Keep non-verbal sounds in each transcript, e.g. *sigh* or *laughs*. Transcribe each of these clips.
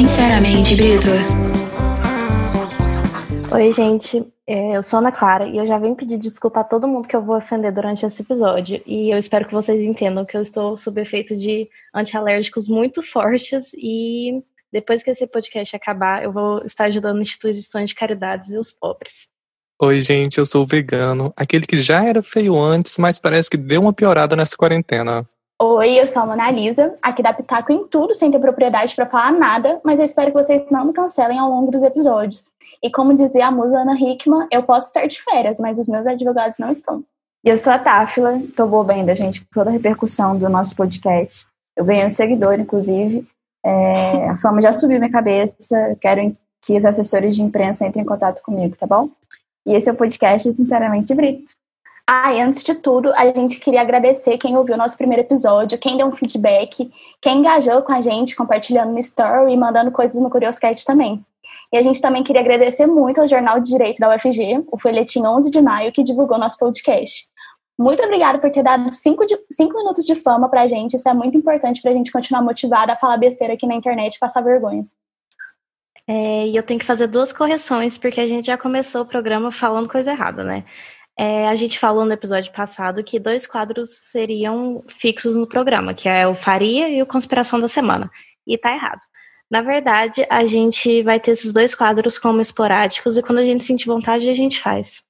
Sinceramente, Brito. Oi, gente. É, eu sou Ana Clara e eu já venho pedir desculpa a todo mundo que eu vou ofender durante esse episódio. E eu espero que vocês entendam que eu estou sob efeito de antialérgicos muito fortes e depois que esse podcast acabar, eu vou estar ajudando instituições de caridades e os pobres. Oi, gente, eu sou o vegano, aquele que já era feio antes, mas parece que deu uma piorada nessa quarentena. Oi, eu sou a Mona Lisa, aqui da Pitaco em tudo, sem ter propriedade para falar nada, mas eu espero que vocês não me cancelem ao longo dos episódios. E como dizia a musa Ana Hickman, eu posso estar de férias, mas os meus advogados não estão. E eu sou a Táfila, tô boa ainda, gente, com toda a repercussão do nosso podcast. Eu ganhei um seguidor, inclusive. É, a fama já subiu minha cabeça, quero que os assessores de imprensa entrem em contato comigo, tá bom? E esse é o podcast Sinceramente Brito. Ah, e antes de tudo, a gente queria agradecer quem ouviu o nosso primeiro episódio, quem deu um feedback, quem engajou com a gente, compartilhando no story e mandando coisas no Curioscat também. E a gente também queria agradecer muito ao Jornal de Direito da UFG, o Folhetim 11 de Maio, que divulgou nosso podcast. Muito obrigada por ter dado cinco, de, cinco minutos de fama pra gente. Isso é muito importante pra gente continuar motivada a falar besteira aqui na internet e passar vergonha. É, e eu tenho que fazer duas correções, porque a gente já começou o programa falando coisa errada, né? É, a gente falou no episódio passado que dois quadros seriam fixos no programa, que é o Faria e o Conspiração da Semana. E tá errado. Na verdade, a gente vai ter esses dois quadros como esporádicos e quando a gente sentir vontade, a gente faz.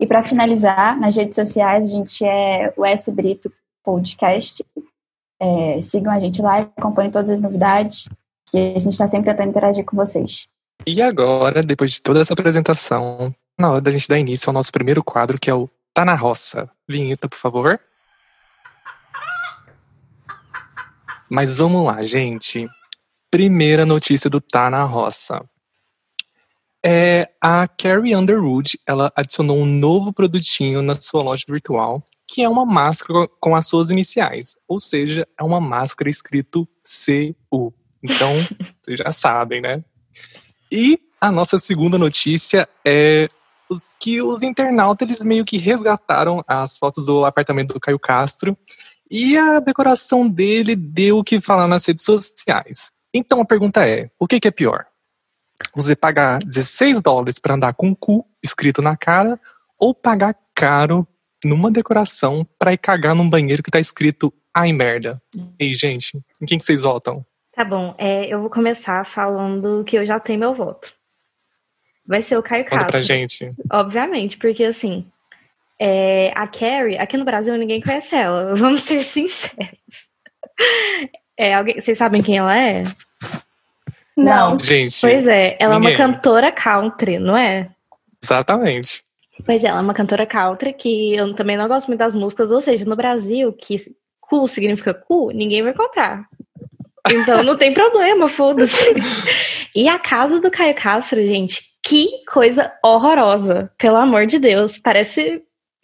E para finalizar, nas redes sociais, a gente é o S Brito Podcast. É, sigam a gente lá, acompanhem todas as novidades, que a gente está sempre tentando interagir com vocês. E agora, depois de toda essa apresentação, na hora da gente dar início ao nosso primeiro quadro, que é o Tá na Roça. Vinheta, por favor. Mas vamos lá, gente. Primeira notícia do Tá na Roça. É, a Carrie Underwood, ela adicionou um novo produtinho na sua loja virtual, que é uma máscara com as suas iniciais. Ou seja, é uma máscara escrito CU. Então, *laughs* vocês já sabem, né? E a nossa segunda notícia é que os internautas eles meio que resgataram as fotos do apartamento do Caio Castro e a decoração dele deu o que falar nas redes sociais. Então a pergunta é: o que, que é pior? Você pagar 16 dólares para andar com o cu escrito na cara ou pagar caro numa decoração para ir cagar num banheiro que tá escrito ai merda? E gente, em quem que vocês votam? Tá bom, é, eu vou começar falando que eu já tenho meu voto vai ser o Caio Conta Castro. pra gente. Obviamente, porque assim, é, a Carrie, aqui no Brasil ninguém conhece ela, *laughs* vamos ser sinceros. *laughs* É, alguém, vocês sabem quem ela é? Não. Gente. Pois é, ela ninguém. é uma cantora country, não é? Exatamente. Pois é, ela é uma cantora country que eu também não gosto muito das músicas, ou seja, no Brasil, que cool significa cool, ninguém vai comprar. Então não tem problema, foda-se. E a casa do Caio Castro, gente, que coisa horrorosa, pelo amor de Deus. Parece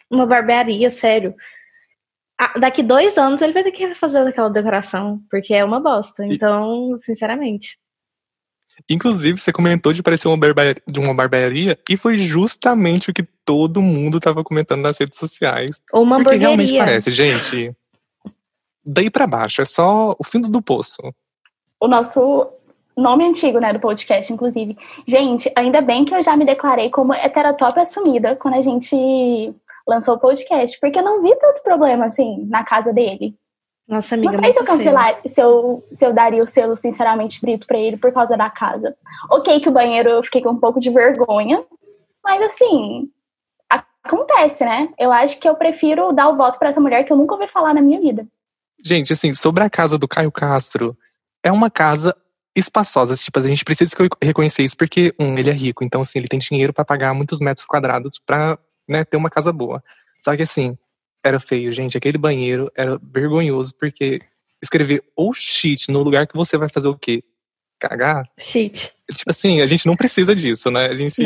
uma barbearia, sério. Ah, daqui dois anos ele vai ter que fazer aquela decoração, porque é uma bosta. Então, sinceramente. Inclusive, você comentou de parecer uma barbearia, de uma barbearia e foi justamente o que todo mundo estava comentando nas redes sociais. Ou uma porque hamburgueria. realmente parece, gente. Daí para baixo, é só o fundo do poço. O nosso nome antigo, né, do podcast, inclusive. Gente, ainda bem que eu já me declarei como heterotop assumida quando a gente lançou o podcast, porque eu não vi tanto problema, assim, na casa dele. Nossa, amiga, Não sei se eu cancelar, se eu, se eu daria o selo, sinceramente, brito pra ele por causa da casa. Ok que o banheiro eu fiquei com um pouco de vergonha, mas assim, acontece, né? Eu acho que eu prefiro dar o voto para essa mulher que eu nunca ouvi falar na minha vida. Gente, assim, sobre a casa do Caio Castro, é uma casa espaçosas. Tipo, a gente precisa reconhecer isso porque, um, ele é rico, então, assim, ele tem dinheiro para pagar muitos metros quadrados pra né, ter uma casa boa. Só que, assim, era feio, gente. Aquele banheiro era vergonhoso porque escrever ou shit no lugar que você vai fazer o quê? Cagar? Shit. Tipo assim, a gente não precisa disso, né? A gente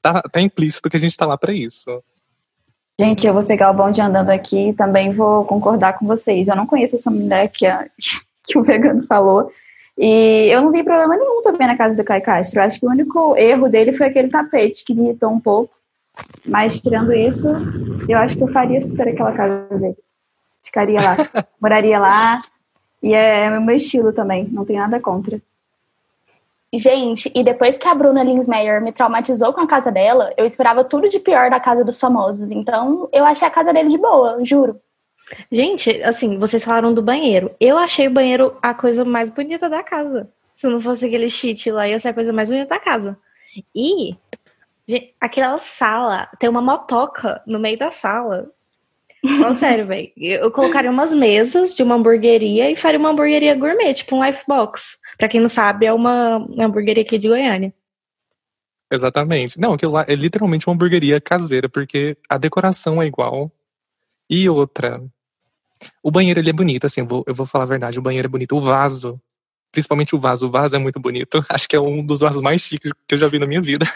tá, tá implícito que a gente tá lá para isso. Gente, eu vou pegar o bonde andando aqui e também vou concordar com vocês. Eu não conheço essa mulher que, a, *laughs* que o vegano falou. E eu não vi problema nenhum também na casa do Caio Castro. Eu acho que o único erro dele foi aquele tapete que me irritou um pouco. Mas tirando isso, eu acho que eu faria super aquela casa dele. Ficaria lá, *laughs* moraria lá. E é o meu estilo também, não tem nada contra. Gente, e depois que a Bruna Linsmeyer me traumatizou com a casa dela, eu esperava tudo de pior da casa dos famosos. Então, eu achei a casa dele de boa, juro. Gente, assim, vocês falaram do banheiro. Eu achei o banheiro a coisa mais bonita da casa. Se não fosse aquele cheat lá, ia ser a coisa mais bonita da casa. E gente, aquela sala, tem uma motoca no meio da sala. Não, sério, velho. Eu colocaria umas mesas de uma hamburgueria e faria uma hamburgueria gourmet, tipo um Lifebox. Pra quem não sabe, é uma, uma hamburgueria aqui de Goiânia. Exatamente. Não, aquilo lá é literalmente uma hamburgueria caseira, porque a decoração é igual. E outra, o banheiro ele é bonito, assim, eu vou, eu vou falar a verdade, o banheiro é bonito. O vaso, principalmente o vaso, o vaso é muito bonito. *laughs* Acho que é um dos vasos mais chiques que eu já vi na minha vida.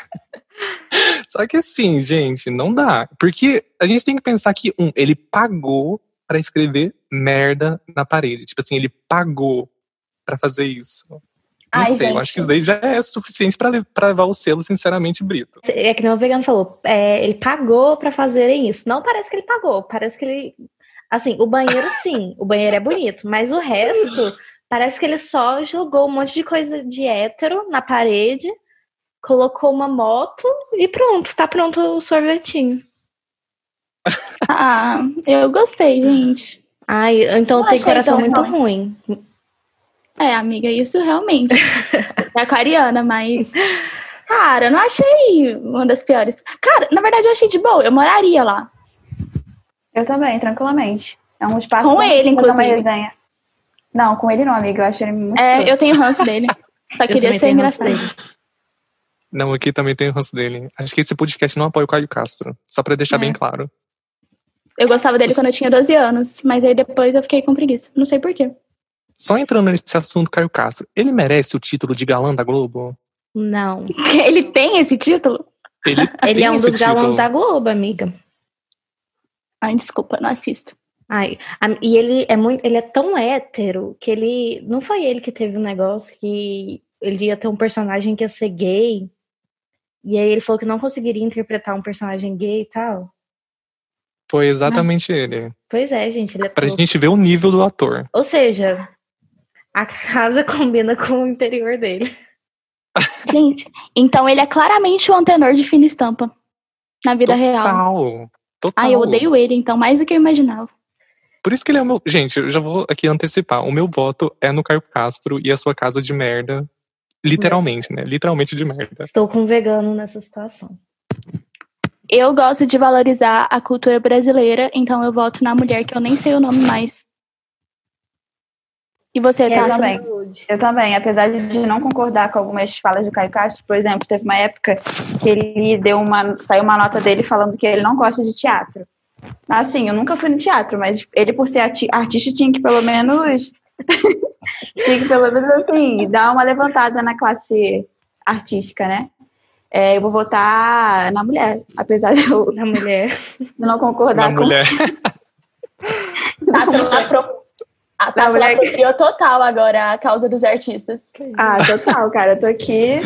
Só que assim, gente, não dá. Porque a gente tem que pensar que, um, ele pagou para escrever merda na parede. Tipo assim, ele pagou para fazer isso. Não Ai, sei, gente. eu acho que isso daí já é suficiente para levar o selo, sinceramente, Brito. É que nem o vegano falou, é, ele pagou pra fazerem isso. Não parece que ele pagou, parece que ele. Assim, o banheiro *laughs* sim, o banheiro é bonito, mas o resto parece que ele só jogou um monte de coisa de hétero na parede, colocou uma moto e pronto, tá pronto o sorvetinho. *laughs* Ah, eu gostei, gente. Ai, então Não tem coração tão muito ruim. ruim. É, amiga, isso realmente. *laughs* é aquariana, mas. Cara, eu não achei uma das piores. Cara, na verdade eu achei de boa, eu moraria lá. Eu também, tranquilamente. É um espaço Com ele, inclusive. Não, com ele não, amiga. Eu achei ele muito É, eu tenho ranço dele. *laughs* Só queria ser engraçado. Não, aqui também tem o ranço dele. Acho que esse podcast não apoia o Caio Castro. Só pra deixar É. bem claro. Eu gostava dele quando eu tinha 12 anos, mas aí depois eu fiquei com preguiça. Não sei porquê. Só entrando nesse assunto, Caio Castro, ele merece o título de galã da Globo? Não. *laughs* Ele tem esse título? Ele, *laughs* Ele tem é um esse dos galãs título. da Globo, amiga. Ai, desculpa, não assisto. Ai, a- e ele é muito, ele é tão hétero que ele não foi ele que teve um negócio que ele ia ter um personagem que ia ser gay. E aí ele falou que não conseguiria interpretar um personagem gay e tal. Foi exatamente ele. Pois é, gente, ele é Pra gente ver o nível do ator. Ou seja, a casa *laughs* combina com o interior dele. *laughs* Gente, então ele é claramente o antenor de fina estampa. Na vida real. Total. Total. Ai, eu odeio ele, então, mais do que eu imaginava. Por isso que ele é o meu. Gente, eu já vou aqui antecipar. O meu voto é no Caio Castro e a sua casa de merda. Literalmente, né? Literalmente de merda. Estou com um vegano nessa situação. Eu gosto de valorizar a cultura brasileira, então eu voto na mulher que eu nem sei o nome mais. E você, Eu tá? também. Eu também, apesar de não concordar com algumas falas do Caio Castro, por exemplo, teve uma época que ele deu uma. saiu uma nota dele falando que ele não gosta de teatro. Assim, eu nunca fui no teatro, mas ele, por ser arti- artista, tinha que pelo menos. *laughs* tinha que pelo menos assim, dar uma levantada na classe artística, né? É, eu vou votar na mulher, apesar de eu Na mulher. *laughs* não concordar Na com mulher. Tátila apro- A Não, Tátila mulher- apropriou total agora a causa dos artistas. Ah, total, cara. Eu tô aqui.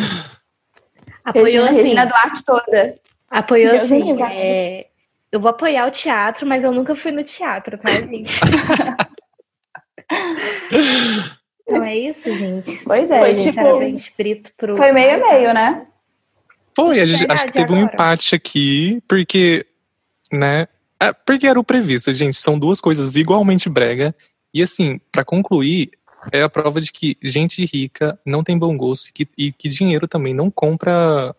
Apoiou Regina, assim. Regina Duarte toda. Apoiou assim. é, Eu vou apoiar o teatro, mas eu nunca fui no teatro, tá, gente? *laughs* *laughs* Então é isso, gente. Pois é, Foi gente. tipo- era bem- Parabéns, Brito, pro. Foi meio a meio, né? Foi, a gente, acho que teve um agora. empate aqui, porque, né? é, porque era o previsto, gente. São duas coisas igualmente brega. E assim, pra concluir, é a prova de que gente rica não tem bom gosto e que, e que dinheiro também não compra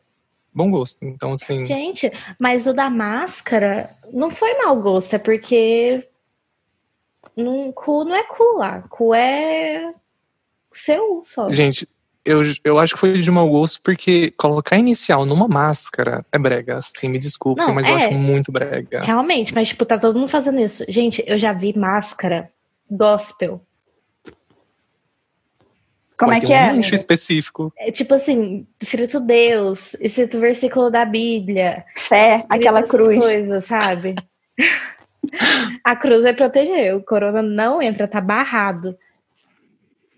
bom gosto. Então, assim, Gente, mas o da máscara não foi mau gosto, é porque. Não, cu não é cu lá. Cu é. Seu só. gente, eu, eu acho que foi de mau gosto porque colocar inicial numa máscara é brega. Assim, me desculpe, Não, mas eu é. acho muito brega. Realmente, mas tipo, tá todo mundo fazendo isso. Gente, eu já vi máscara gospel. Como Vai é que um é? nicho amiga? específico. É tipo assim, escrito Deus, escrito versículo da Bíblia. Fé, aquela cruz. coisas, sabe? *laughs* A cruz vai proteger, o corona não entra, tá barrado.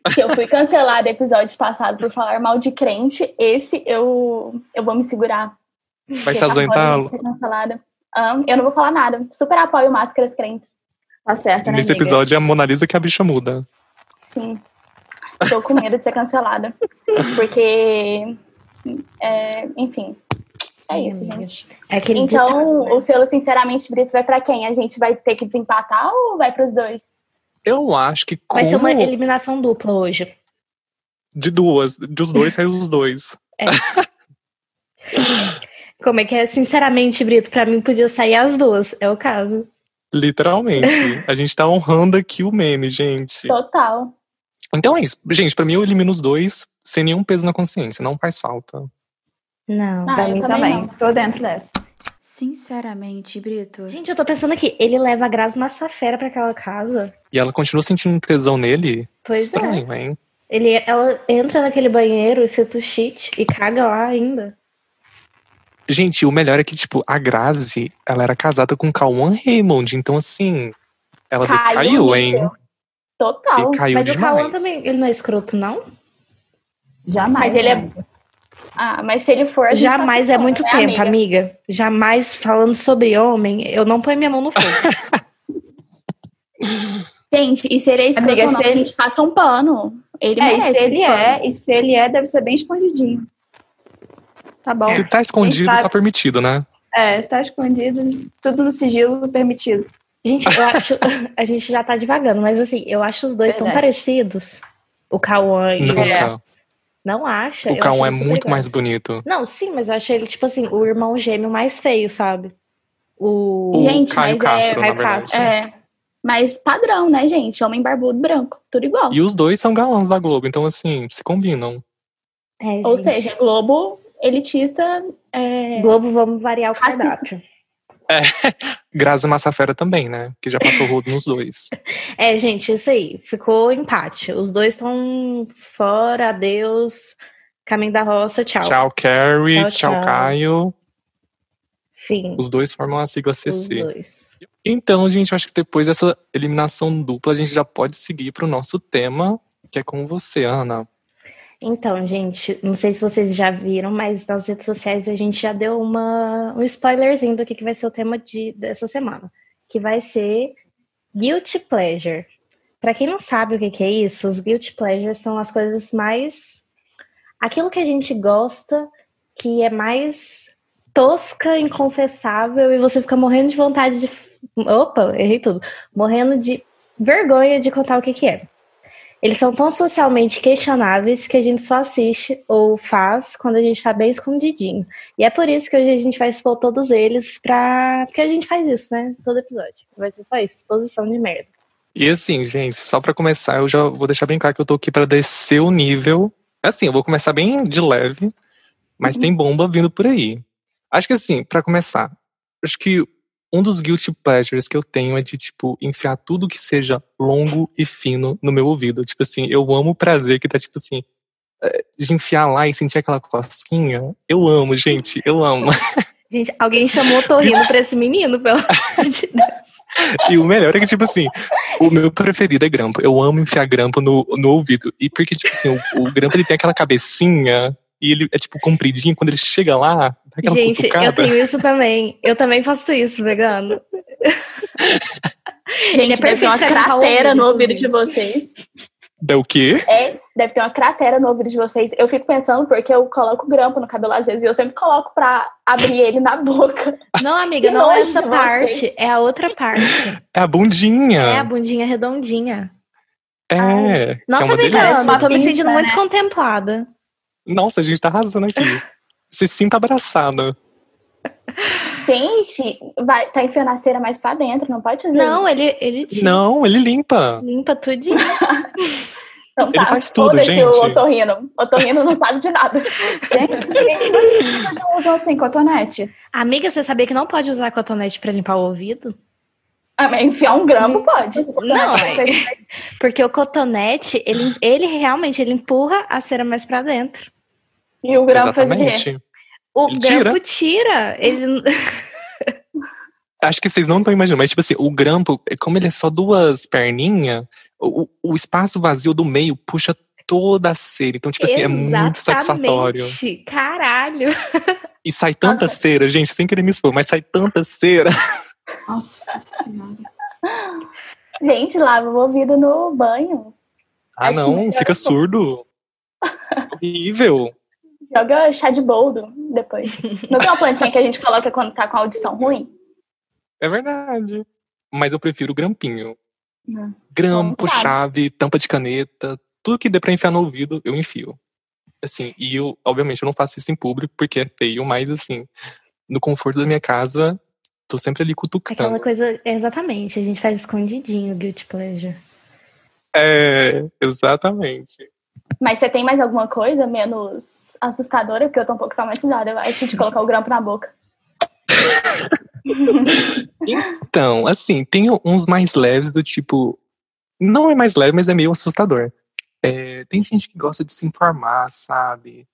Se eu fui cancelada episódio passado por falar mal de crente, esse eu, eu vou me segurar. Vai se agora eu. Ah, não vou falar nada. Super apoio máscaras crentes. Tá certo, né, Nesse amiga? episódio é a Mona Lisa que a bicha muda. Sim. Tô com medo de ser cancelada. Porque, é, enfim, é isso, gente. É aquele Então, ditado, né? o selo Sinceramente Brito vai pra quem? A gente vai ter que desempatar ou vai pros dois? Eu acho que vai ser uma como eliminação dupla hoje. de duas, dos dois saiu os dois. *laughs* Como é que é? Sinceramente, Brito, pra mim podia sair as duas. É o caso. Literalmente. A gente tá honrando aqui o meme, gente. Total. Então é isso. Gente, pra mim eu elimino os dois sem nenhum peso na consciência. Não faz falta. Não. Ah, pra eu mim também também. não. Tô dentro dessa. Sinceramente, Brito. Gente, eu tô pensando aqui, ele leva a Grazi Massafera pra aquela casa. E ela continua sentindo tesão nele. Pois é. Estranho, hein? Ele, ela entra naquele banheiro e cita o shit e caga lá ainda. Gente, o melhor é que, tipo, a Grazi, ela era casada com o Cauan Raymond. Então, assim, ela Caiu decaiu, o hein? Total. Decaiu Mas o demais. Cauã também, ele não é escroto, não? Jamais. Mas ele é-? Ah, mas se ele for. a gente Jamais é muito né, tempo, amiga? amiga? Jamais falando sobre homem, eu não ponho minha mão no fogo. *laughs* Gente, e se ele é escroto Amiga, não, se a ele- gente passa um pano. Ele É, e se ele pano. é, e se ele é, deve ser bem escondidinho. Tá bom. Se tá escondido, tá permitido, né? É, se tá escondido, tudo no sigilo permitido. Gente, eu acho. *laughs* A gente já tá devagando, mas assim, eu acho os dois tão Verdade. parecidos. O Cauã e o. Não acha? O Eu Cauã é acho ele muito mais bonito. Não, sim, mas eu acho ele, tipo assim, o irmão gêmeo mais feio, sabe? O. O Gente, Caio mas é- Castro, na Caio verdade. Castro. É. Mas padrão, né, gente? Homem barbudo branco. Tudo igual. E os dois são galãs da Globo, então, assim, se combinam. É, Ou gente. seja, Globo elitista. É... Globo, vamos variar o Racista. cardápio. *laughs* Grazi Massafera também, né? Que já passou rodo nos dois. *laughs* É, gente, isso aí. Ficou empate. Os dois estão fora, adeus. Caminho da roça, tchau. Tchau, Carrie. Tchau, Tchau, tchau. Caio. Fim. Os dois formam a sigla Os CC. dois. Então, gente, eu acho que depois dessa eliminação dupla, a gente já pode seguir pro nosso tema, que é com você, Ana. Então, gente, não sei se vocês já viram, mas nas redes sociais a gente já deu uma, um spoilerzinho do que, que vai ser o tema de, dessa semana, que vai ser Guilty Pleasure. Pra quem não sabe o que, que é isso, os Guilty Pleasures são as coisas mais. aquilo que a gente gosta, que é mais tosca, inconfessável, e você fica morrendo de vontade de. Opa, errei tudo. Morrendo de vergonha de contar o que, que é. Eles são tão socialmente questionáveis que a gente só assiste ou faz quando a gente tá bem escondidinho. E é por isso que hoje a gente vai expor todos eles pra. Porque a gente faz isso, né? Todo episódio. Vai ser só isso, exposição de merda. E assim, gente, só pra começar, eu já vou deixar bem claro que eu tô aqui pra descer o nível. Assim, eu vou começar bem de leve, mas tem bomba vindo por aí. Acho que assim, pra começar, acho que um dos guilty pleasures que eu tenho é de, tipo, enfiar tudo que seja longo e fino no meu ouvido. Tipo assim, eu amo o prazer que tá, tipo assim, é, de enfiar lá e sentir aquela cosquinha. Eu amo, gente, eu amo. *laughs* Gente, alguém chamou o Torrino pra esse menino, pelo *laughs* amor de Deus. E o melhor é que, tipo assim, o meu preferido é grampo. Eu amo enfiar grampo no, no ouvido. E porque, tipo assim, o, o grampo ele tem aquela cabecinha e ele é, tipo, compridinho. Quando ele chega lá, Gente, cutucada. eu tenho isso também. Eu também faço isso, vegano. *laughs* Ele é Gente, deve ter uma cratera no ouvido de vocês. Dá o quê? É, deve ter uma cratera no ouvido de vocês. Eu fico pensando porque eu coloco grampo no cabelo às vezes e eu sempre coloco pra abrir ele na boca. Não, *laughs* amiga, não é essa parte, é a outra parte. É a bundinha. É a bundinha redondinha. É. que é Nossa, uma vegano, eu tô me sentindo muito né? contemplada. Nossa, a gente tá arrasando aqui. Se sinta abraçada. Gente, vai, tá enfiando a cera mais pra dentro, não pode fazer Não, isso. ele, ele tira, Não, ele limpa. limpa tudinho. *laughs* Então ele faz tudo, gente. O otorrino. O otorrino não sabe de nada. *laughs* Gente, vocês já usam assim, cotonete? Amiga, você sabia que não pode usar cotonete pra limpar o ouvido? Ah, mas enfiar um grampo pode. Não, é. porque o cotonete, ele, ele realmente ele empurra a cera mais pra dentro. E o grampo? Exatamente. O Ele grampo tira. Ele, *laughs* Acho que vocês não estão imaginando, mas tipo assim, o grampo, como ele é só duas perninhas, o, o espaço vazio do meio puxa toda a cera. Então, tipo assim, é muito satisfatório. Exatamente. Caralho. E sai tanta cera, gente, sem querer me expor, mas sai tanta cera. Nossa. Gente, lava o ouvido no banho. Ah, Acho não, fica um surdo. *laughs* Horrível. Joga chá de boldo depois. Não tem uma plantinha que a gente coloca quando tá com a audição ruim? É verdade. Mas eu prefiro grampinho. Hum. Grampo, chave, tampa de caneta, tudo que dê pra enfiar no ouvido, eu enfio. Assim, e eu, obviamente, eu não faço isso em público porque é feio, mas assim, no conforto da minha casa, tô sempre ali cutucando. Aquela coisa, exatamente, a gente faz escondidinho, guilty pleasure. É, exatamente. Mas você tem mais alguma coisa menos assustadora? Porque eu tô um pouco traumatizada, eu acho, de colocar o grampo na boca. *laughs* Então, assim, tem uns mais leves do tipo. Não é mais leve, mas é meio assustador. É, tem gente que gosta de se informar, sabe?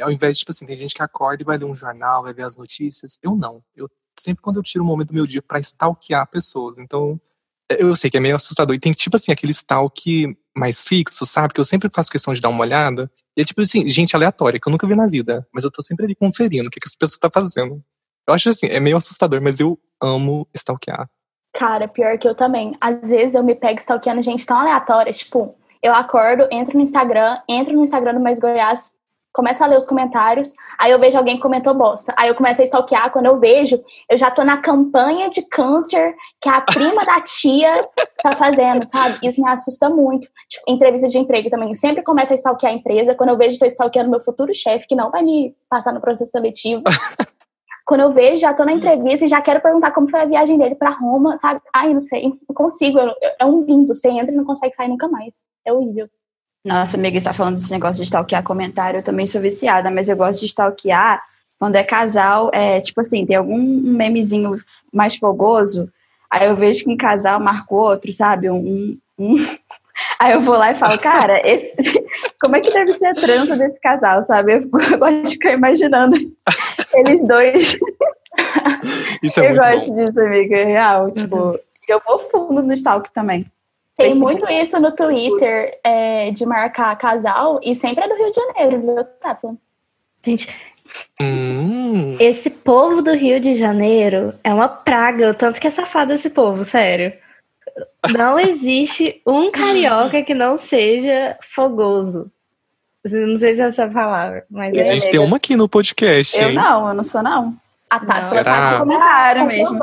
Ao invés de, tipo assim, tem gente que acorda e vai ler um jornal, vai ver as notícias. Eu não. Eu sempre quando eu tiro um momento do meu dia pra stalkear pessoas. Então, eu sei que é meio assustador. E tem, tipo assim, aquele stalk mais fixo, sabe? Que eu sempre faço questão de dar uma olhada. E é tipo assim, gente aleatória, que eu nunca vi na vida. Mas eu tô sempre ali conferindo o que, que essa pessoa tá fazendo. Eu acho assim, é meio assustador, mas eu amo stalkear. Cara, pior que eu também. Às vezes eu me pego stalkeando gente tão aleatória. Tipo, eu acordo, entro no Instagram, entro no Instagram do Mais Goiás, começo a ler os comentários, aí eu vejo alguém que comentou bosta. Aí eu começo a stalkear, quando eu vejo, eu já tô na campanha de câncer que a prima da tia tá fazendo, sabe? Isso me assusta muito. Tipo, entrevista de emprego também. Eu sempre começo a stalkear a empresa, quando eu vejo, tô stalkeando meu futuro chefe, que não vai me passar no processo seletivo. *laughs* Quando eu vejo, já tô na entrevista e já quero perguntar como foi a viagem dele pra Roma, sabe? Ai, não sei, não consigo. é um limbo. Você entra e não consegue sair nunca mais. É horrível. Nossa, amiga, está falando desse negócio de stalkear comentário, eu também sou viciada, mas eu gosto de stalkear quando é casal, é tipo assim, tem algum memezinho mais fogoso, aí eu vejo que um casal marcou outro, sabe? Um, um- *laughs* Aí eu vou lá e falo, cara, esse... *laughs* como é que deve ser a trança desse casal, sabe? *laughs* Eu gosto de ficar imaginando eles dois. Isso é eu muito gosto bom. disso, amiga, é real. Tipo, eu vou fundo no stalk também. Tem muito isso no Twitter é, de marcar casal e sempre é do Rio de Janeiro, viu, Tata? Gente, Hum, esse povo do Rio de Janeiro é uma praga, o tanto que é safado esse povo, sério. Não *laughs* existe um carioca que não seja fogoso. Não sei se é essa palavra, mas a é. gente tem uma aqui no podcast, Eu hein? não, eu não sou não. A Tata Não. tá com Comentário mesmo.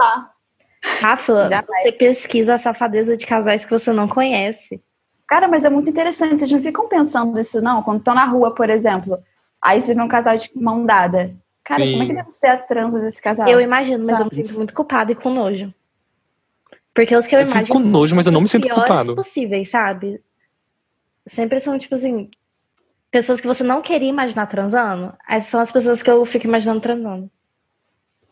Rafa, Já você pesquisa a safadeza de casais que você não conhece. Cara, mas é muito interessante. Vocês não ficam pensando isso, não? Quando estão na rua, por exemplo. Aí você vê um casal de mão dada. Cara, Sim. como é que deve ser a transa desse casal? Eu imagino, mas eu Sabe? me sinto muito culpada e com nojo. Porque os que eu, Eu fico imagino com nojo, mas eu não me sinto culpado. possíveis, sabe? Sempre são, tipo assim, pessoas que você não queria imaginar transando. Essas são as pessoas que eu fico imaginando transando.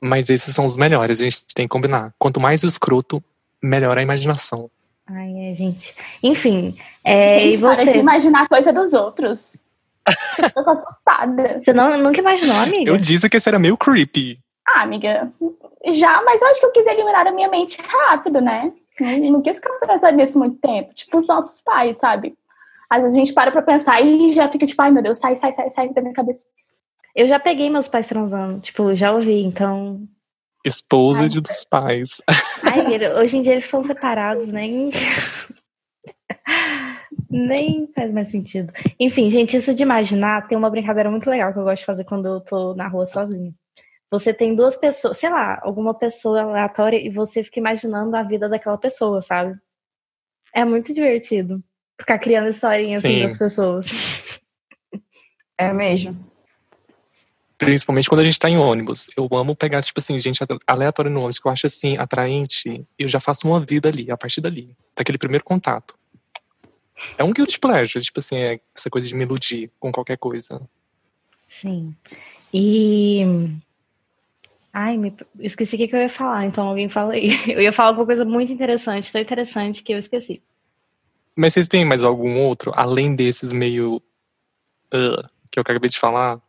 Mas esses são os melhores, a gente tem que combinar. Quanto mais escroto, melhor a imaginação. Ai, é, gente. Enfim, é, Gente, e para de você? imaginar coisa dos outros. Eu tô assustada. Você não, nunca imaginou, amiga? Eu disse que esse era meio creepy. Ah, amiga, já, mas eu acho que eu quis eliminar a minha mente rápido, né? Não, não quis ficar pensando nisso muito tempo. Tipo, os nossos pais, sabe? Às vezes a gente para pra pensar e já fica tipo, ai meu Deus, sai, sai, sai, sai da minha cabeça. Eu já peguei meus pais transando. Tipo, já ouvi, então. Exposed dos pais. Ai, ele- hoje em dia eles são separados, nem. *laughs* nem faz mais sentido. Enfim, gente, isso de imaginar tem uma brincadeira muito legal que eu gosto de fazer quando eu tô na rua sozinha. Você tem duas pessoas, sei lá, alguma pessoa aleatória e você fica imaginando a vida daquela pessoa, sabe? É muito divertido ficar criando historinhas assim Sim. das pessoas. É mesmo. Principalmente quando a gente tá em ônibus. Eu amo pegar, tipo assim, gente aleatória no ônibus, que eu acho assim, atraente. E eu já faço uma vida ali, a partir dali. Daquele primeiro contato. É um guilty pleasure, tipo assim, é essa coisa de me iludir com qualquer coisa. Sim. E. Ai, me... esqueci o que eu ia falar, então alguém fala aí. *laughs* Eu ia falar alguma coisa muito interessante, tão interessante que eu esqueci. Mas vocês têm mais algum outro, além desses meio. ah, que eu acabei de falar?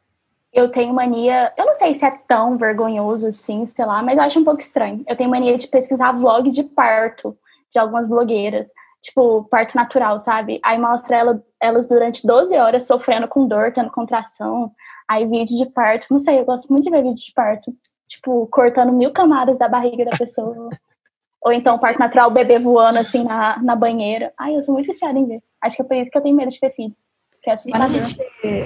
Eu tenho mania, eu não sei se é tão vergonhoso assim, sei lá, mas eu acho um pouco estranho. Eu tenho mania de pesquisar vlog de parto de algumas blogueiras, tipo, parto natural, sabe? Aí mostra ela, elas durante 12 horas sofrendo com dor, tendo contração. Aí vídeo de parto, não sei, eu gosto muito de ver vídeo de parto. Tipo, cortando mil camadas da barriga da pessoa. Ou então, parto natural, bebê voando assim na, na banheira. Ai, eu sou muito viciada em ver. Acho que é por isso que eu tenho medo de ter filho. Quando, a gente,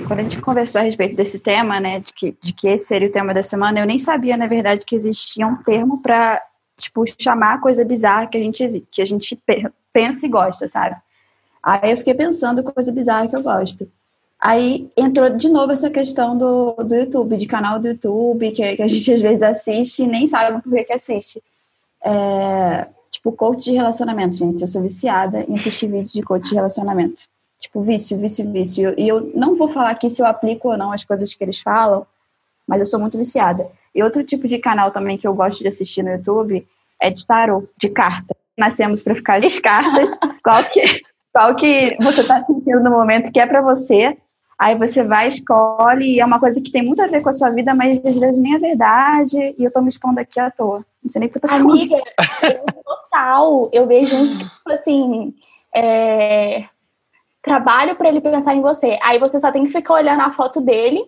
quando a gente conversou a respeito desse tema, né, de que, de que esse seria o tema da semana, eu nem sabia, na verdade, que existia um termo para tipo, chamar a coisa bizarra que a gente, que a gente pensa e gosta, sabe? Aí eu fiquei pensando coisa bizarra que eu gosto. Aí entrou de novo essa questão do, do YouTube, de canal do YouTube, que, que a gente às vezes assiste e nem sabe por que, que assiste. É, tipo, coach de relacionamento, gente. Eu sou viciada em assistir vídeos de coach de relacionamento. Tipo, vício, vício, vício. E eu não vou falar aqui se eu aplico ou não as coisas que eles falam, mas eu sou muito viciada. E outro tipo de canal também que eu gosto de assistir no YouTube é de tarô, de carta. Nascemos para ficar de *laughs* cartas. qual que, qual que você está sentindo no momento que é para você Aí você vai, escolhe, e é uma coisa que tem muito a ver com a sua vida, mas às vezes nem é verdade, e eu tô me expondo aqui à toa. Não sei nem por que eu tô Amiga, eu, total, eu vejo tipo assim, é, trabalho para ele pensar em você. Aí você só tem que ficar olhando a foto dele,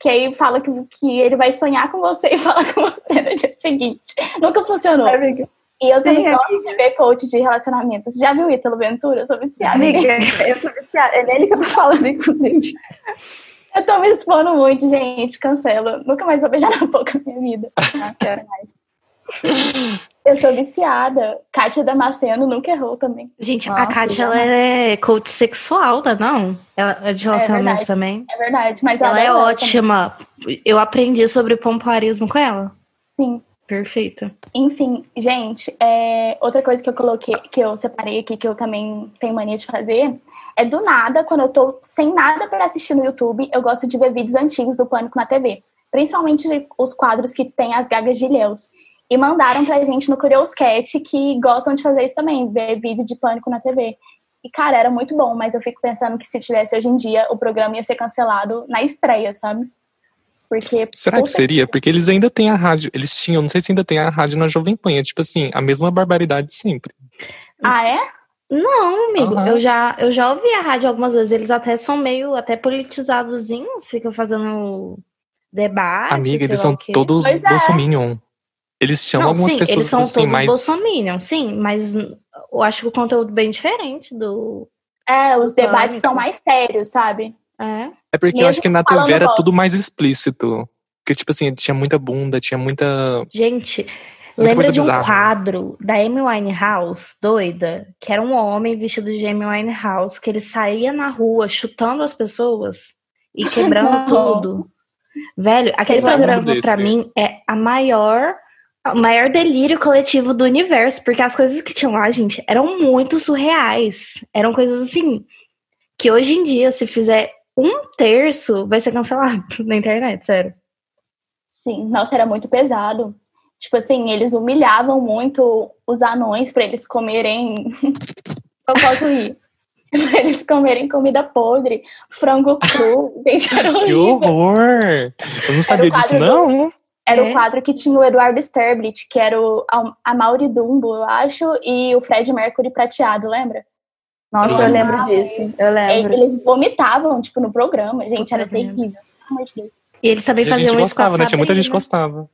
que aí fala que, que ele vai sonhar com você *laughs* e falar com você no dia seguinte. Nunca funcionou. É, amiga. E eu também Sim, gosto amiga. de ver coach de relacionamento. Você já viu o Ítalo Ventura? Eu sou viciada. Amiga, eu sou viciada. É nele que eu tô falando, inclusive. Eu tô me expondo muito, gente. Cancelo. Nunca mais vou beijar na boca na minha vida. Não quero mais. Eu sou viciada. Kátia Damasceno nunca errou também. Gente, Nossa, a Kátia ela é coach sexual, tá não? Ela é de relacionamento é também. É verdade, mas ela, ela é ótima. Também. Eu aprendi sobre pompoarismo com ela. Sim. Perfeito. Enfim, gente, é, outra coisa que eu coloquei, que eu separei aqui, que eu também tenho mania de fazer, é do nada, quando eu tô sem nada para assistir no YouTube, eu gosto de ver vídeos antigos do Pânico na TV. Principalmente os quadros que tem as gagas de Leus. E mandaram pra gente no Curioscat que gostam de fazer isso também, ver vídeo de Pânico na TV. E, cara, era muito bom, mas eu fico pensando que se tivesse hoje em dia, o programa ia ser cancelado na estreia, sabe? Porque. Será que seria? Porque eles ainda têm a rádio. Eles tinham, não sei se ainda tem a rádio na Jovem Pan. É tipo assim, a mesma barbaridade sempre. Ah, é? Não, amigo. Uhum. Eu, já, eu já ouvi a rádio algumas vezes. Eles até são meio até politizadozinhos, ficam fazendo debate. Amiga, eles são todos é. bolsominion. Eles chamam não, algumas sim, pessoas eles são assim, todos mas. Bolsominion, sim, mas eu acho que o conteúdo bem diferente do. É, os debates são mais sérios, sabe? É. É porque Mesmo eu acho que na TV era tudo mais explícito. Porque, tipo assim, tinha muita bunda, tinha muita. Gente, muita lembra de um bizarra. quadro da Amy Winehouse, doida? Que era um homem vestido de Amy Winehouse, que ele saía na rua chutando as pessoas e *laughs* quebrando tudo. Velho, aquele programa para mim é a maior o maior delírio coletivo do universo, porque as coisas que tinham lá, gente, eram muito surreais. Eram coisas assim que hoje em dia, se fizer um terço, vai ser cancelado *laughs* na internet, sério. Sim, nossa, era muito pesado. Tipo assim, eles humilhavam muito os anões para eles comerem. *laughs* Eu posso ir. *laughs* pra eles comerem comida podre, frango cru. Gente, era que horror! Eu não sabia disso, não. Era é. o quadro que tinha o Eduardo Sterblit, que era o, a Mauri Dumbo, eu acho, e o Fred Mercury prateado, lembra? Nossa, eu lembro disso. Eu lembro. Eles vomitavam, tipo, no programa. Gente, era terrível. Pelo amor de Deus. E eles também faziam isso. gostava, né? Tinha muita gente gostava.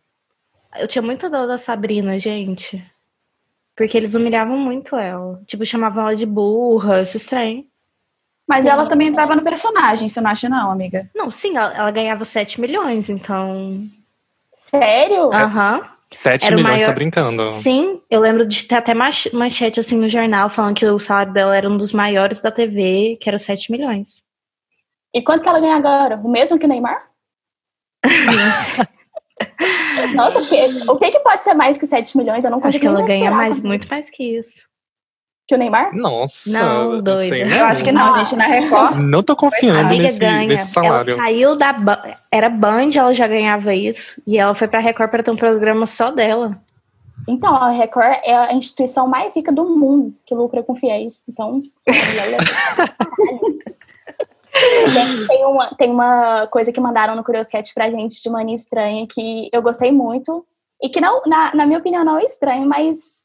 Eu tinha muita dor da Sabrina, gente. Porque eles humilhavam muito ela. Tipo, chamavam ela de burra, esse estranho. Mas ela também entrava no personagem, você não acha, não, amiga? Não, sim, ela, ela ganhava 7 milhões, então. Sério? Aham. Uhum. 7 Era milhões, tá maior... tá brincando. Sim, eu lembro de ter até manchete assim no jornal falando que o salário dela era um dos maiores da TV, que era 7 milhões. E quanto que ela ganha agora? O mesmo que o Neymar? *laughs* Nossa, o que, que pode ser mais que 7 milhões? Eu não consigo Acho que ela ganha mais, muito mais que isso. Que o Neymar? Nossa. Não, doida. Sei, Eu acho que não, gente, na Record. Não tô confiando nesse, nesse, salário. Ela saiu da. Era Band, ela já ganhava isso. E ela foi pra Record pra ter um programa só dela. Então, a Record é a instituição mais rica do mundo que lucra com fiéis. Então, tem, *laughs* tem, uma, tem uma coisa que mandaram no Curioscat pra gente de mania estranha que eu gostei muito e que, não, na, na minha opinião, não é estranho, mas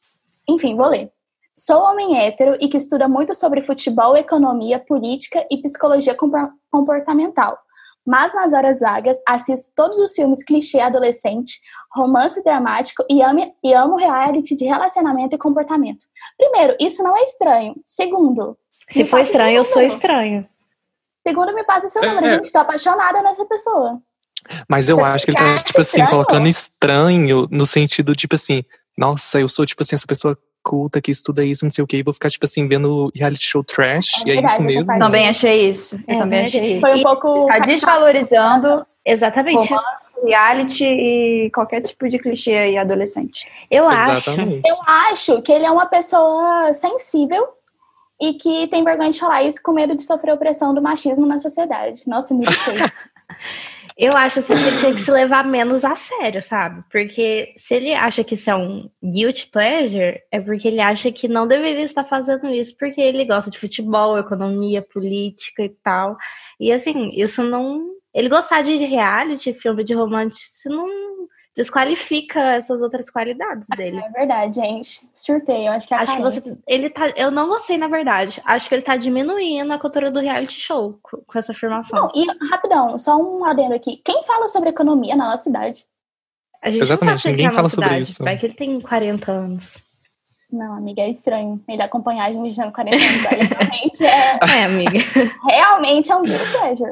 enfim, vou ler. Sou homem hétero e que estuda muito sobre futebol, economia, política e psicologia comportamental. mas nas horas vagas assisto todos os filmes clichê adolescente, romance dramático e amo, e amo reality de relacionamento e comportamento. Primeiro, isso não é estranho. Segundo, Se for estranho, eu sou estranho. Segundo, me passa seu É, número. é. Gente, tô apaixonada nessa pessoa. Mas eu Você acho que ele tá, tipo assim, estranho? colocando estranho no sentido, tipo assim, nossa, eu sou, tipo assim, essa pessoa culta que estuda isso, não sei o quê, e vou ficar, tipo assim, vendo reality show trash, É e é isso mesmo. Também achei isso. Eu É, também mas- achei isso. Foi um pouco. Tá desvalorizando Exatamente. romance, reality e qualquer tipo de clichê aí adolescente. Eu acho. Exatamente. Eu acho que ele é uma pessoa sensível e que tem vergonha de falar isso com medo de sofrer opressão do machismo na sociedade. Nossa, me feio. *laughs* Eu acho assim, que ele tinha que se levar menos a sério, sabe? Porque se ele acha que isso é um guilty pleasure, é porque ele acha que não deveria estar fazendo isso, porque ele gosta de futebol, economia, política e tal. E assim, isso não. Ele gostar de reality, filme de romance, não desqualifica essas outras qualidades dele. É verdade, gente. Surtei. Eu acho que é a Acho que você. Ele tá. Eu não gostei, na verdade. Acho que ele tá diminuindo a cultura do reality show com, com essa afirmação. Não, e rapidão, só um adendo aqui. Quem fala sobre economia na nossa cidade? A gente Exatamente, sabe ninguém tá fala sobre cidade. isso. Vai que ele tem 40 anos. Não, amiga, é estranho. Ele acompanhar a gente dizendo 40 anos. Aí *laughs* realmente é, É, amiga. realmente é um guilty pleasure.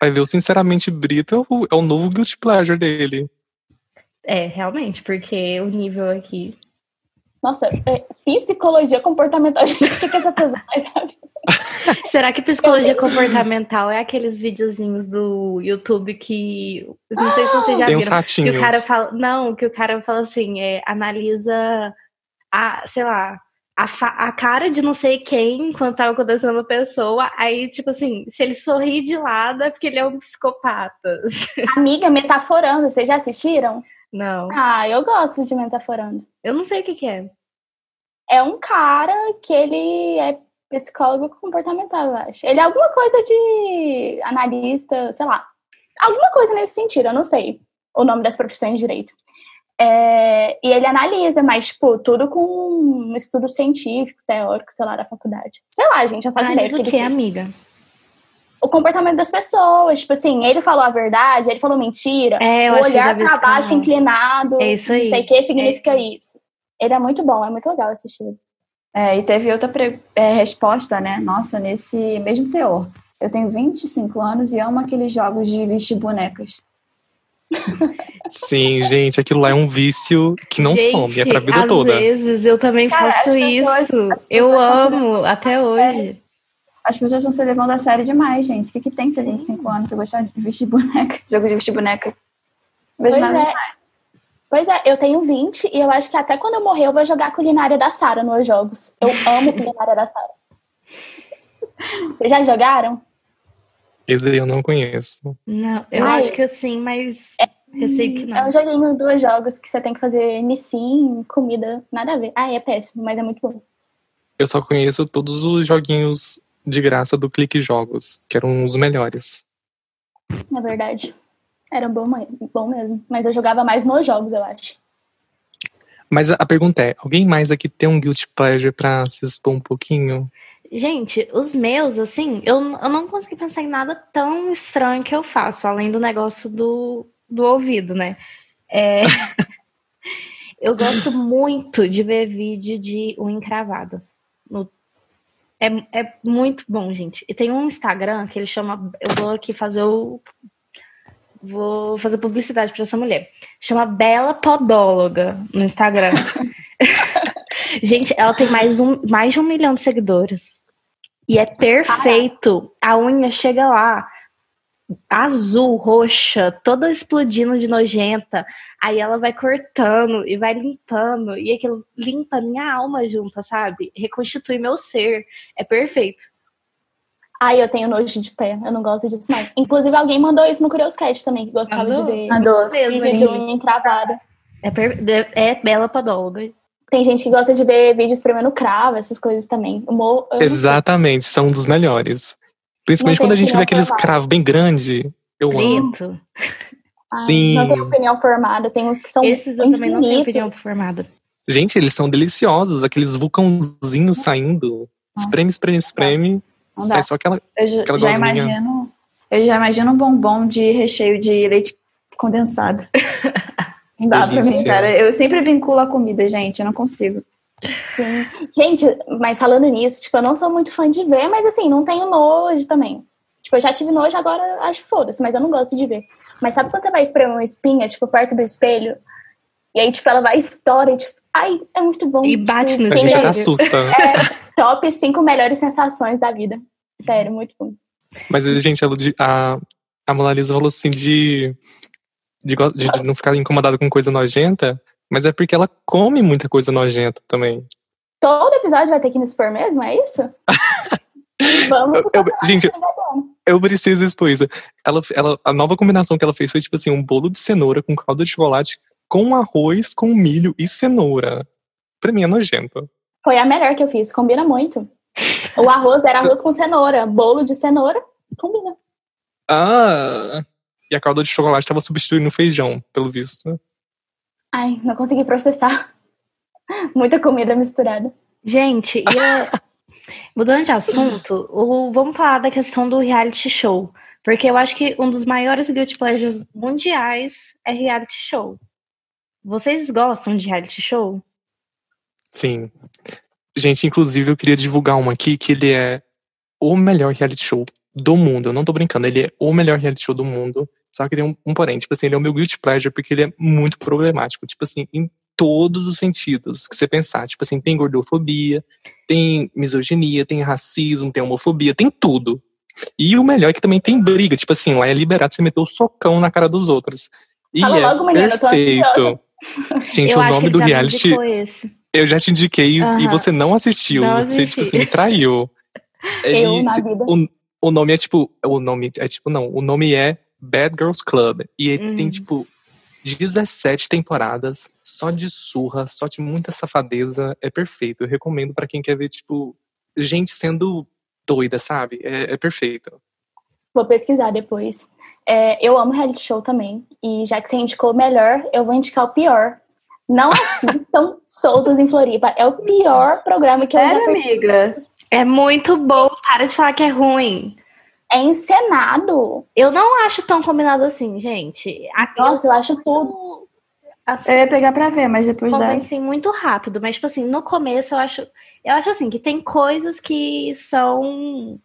Vai ver o Sinceramente Brito é o, é o novo guilty pleasure dele. É, realmente, porque o nível aqui. Nossa, é, psicologia comportamental, *laughs* gente, o que, que essa pessoa faz? sabe? *laughs* Será que psicologia comportamental é aqueles videozinhos do YouTube que. Não sei se vocês já Tem uns viram. Que ratinhos. o cara fala. Não, que o cara fala assim, é, analisa a, sei lá, a, a cara de não sei quem enquanto tava acontecendo uma pessoa. Aí, tipo assim, se ele sorri de lado é porque ele é um psicopata. *laughs* Amiga, metaforando, vocês já assistiram? Não. Ah, eu gosto de metaforando. Eu não sei o que, que é. É um cara que ele é psicólogo comportamental, eu acho. Ele é alguma coisa de analista, sei lá. Alguma coisa nesse sentido, eu não sei o nome das profissões de direito. É, e ele analisa, mas, tipo, tudo com um estudo científico, teórico, sei lá, da faculdade. Sei lá, gente, eu faço ideia. Analisa o que, amiga? O comportamento das pessoas, tipo assim, ele falou a verdade, ele falou mentira. É, eu o olhar pra baixo inclinado, É isso não aí. sei o que significa É. isso. Ele é muito bom, é muito legal assistir. É, e teve outra pre- é, resposta, né? Nossa, nesse mesmo teor. Eu tenho 25 anos e amo aqueles jogos de vestir bonecas. Sim, gente, aquilo lá é um vício que não Gente, some, é pra vida às toda. vezes eu também Cara, faço pessoas- isso. Eu amo até hoje. As pessoas estão se levando a sério demais, gente. O que, que tem ter 25 anos? Eu gostar de vestir boneca, *laughs* jogo de vestir boneca. Vejo Pois nada é. demais. Pois é, eu tenho 20 e eu acho que até quando eu morrer eu vou jogar a culinária da Sara nos jogos. Eu amo culinária da Sara. Vocês já jogaram? Esse aí eu não conheço. Não, eu Ai. acho que sim, mas receio que É não. um joguinho dois jogos que você tem que fazer Nissin, comida, nada a ver. Ah, é péssimo, mas é muito bom. Eu só conheço todos os joguinhos de graça do Clique Jogos, que eram os melhores. Na verdade. Era bom, bom mesmo. Mas eu jogava mais nos jogos, eu acho. Mas a pergunta é, alguém mais aqui tem um guilty pleasure pra se expor um pouquinho? Gente, os meus, assim, eu, eu não consegui pensar em nada tão estranho que eu faço, além do negócio do, do ouvido, né? É, *laughs* eu gosto muito de ver vídeo de unha encravada. No- é, é muito bom, gente. E tem um Instagram que ele chama. Eu vou aqui fazer o. Vou fazer publicidade para essa mulher. Chama Bela Podóloga no Instagram. *laughs* Gente, ela tem mais, um, mais de um milhão de seguidores. E é perfeito. A unha chega lá, azul, roxa, toda explodindo de nojenta. Aí ela vai cortando e vai limpando. E aquilo limpa minha alma junta, sabe? Reconstitui meu ser. É perfeito. Ai, eu tenho nojo de pé. Eu não gosto disso, não. Inclusive, alguém mandou isso no Curioscat também, que gostava Mandou? de ver Andou. Mesmo, vídeo de unha encravada. É, per- é bela podóloga. Tem gente que gosta de ver vídeo espremendo cravo, essas coisas também. Sei. Exatamente, são um dos melhores. Principalmente quando a gente vê aqueles cravos bem grande. Eu amo. Preto. Ai, Sim. Não tenho opinião formada. Tem uns que são Esses eu também não tenho opinião formada. Gente, eles são deliciosos, aqueles vulcãozinhos saindo. Espreme, espreme, espreme. Não dá. Sai só aquela. Eu já, Aquela já imagino Eu já imagino um bombom de recheio de leite condensado. *laughs* Não dá pra mim, Delícia. cara. Eu sempre vinculo a comida, gente. Eu não consigo. Sim. Gente, mas falando nisso, tipo, eu não sou muito fã de ver, mas assim, não tenho nojo também. Tipo, eu já tive nojo, agora acho foda-se, mas eu não gosto de ver. Mas sabe quando você vai espremer uma espinha, tipo, perto do espelho? E aí, tipo, ela vai e estoura e, tipo, ai, é muito bom. E bate Tipo, no A gente até assusta. né? Top 5 melhores sensações da vida. Sério, muito bom. Mas, gente, de- a, a Mona Lisa falou assim de, de, go- de não ficar incomodada com coisa nojenta, mas é porque ela come muita coisa nojenta também. Todo episódio vai ter que me expor mesmo, é isso? *laughs* Vamos. Eu- eu- gente, Eu preciso expor isso. Ela, ela, a nova combinação que ela fez foi tipo assim: um bolo de cenoura com calda de chocolate, com arroz, com milho e cenoura. Pra mim é nojento. Foi a melhor que eu fiz, combina muito. O arroz era *laughs* arroz com cenoura, bolo de cenoura, combina. Ah! E a calda de chocolate tava substituindo o feijão, pelo visto. Ai, não consegui processar. *laughs* Muita comida misturada. Gente, e a- *laughs* mudando de assunto, o- vamos falar da questão do reality show. Porque eu acho que um dos maiores guilty pleasures mundiais é reality show. Vocês gostam de reality show? Sim. Gente, inclusive eu queria divulgar um aqui que ele é o melhor reality show do mundo. Eu não tô brincando, ele é o melhor reality show do mundo. Só que tem um, um porém, tipo assim, ele é o meu guilty pleasure porque ele é muito problemático. Tipo assim, em todos os sentidos que você pensar. Tipo assim, tem gordofobia, tem misoginia, tem racismo, tem homofobia, tem tudo. E o melhor é que também tem briga. Tipo assim, lá é liberado você meter o socão na cara dos outros. E Fala é logo, menina, eu perfeito. Gente, eu o nome do reality eu já te indiquei e você não assistiu. Não você, tipo assim, me traiu. *laughs* Eu Ele, na se- vida. o, o nome é tipo. O nome é tipo, não. O nome é Bad Girls Club. E ele tem, Uhum. tipo, 17 temporadas, só de surra, só de muita safadeza. É perfeito. Eu recomendo pra quem quer ver, tipo, gente sendo doida, sabe? É, é perfeito. Vou pesquisar depois. É, eu amo reality show também. E já que você indicou o melhor, eu vou indicar o pior. Não assistam *laughs* Soltos em Floripa. É o pior programa que eu já Sério, perdi. amiga? É muito bom, para de falar que é ruim. É encenado. Eu não acho tão combinado assim, gente. A- Nossa, eu acho tudo. eu, assim, Eu ia pegar pra ver, mas depois convenci dessa. muito rápido, mas tipo assim, no começo eu acho, eu acho assim que tem coisas que são,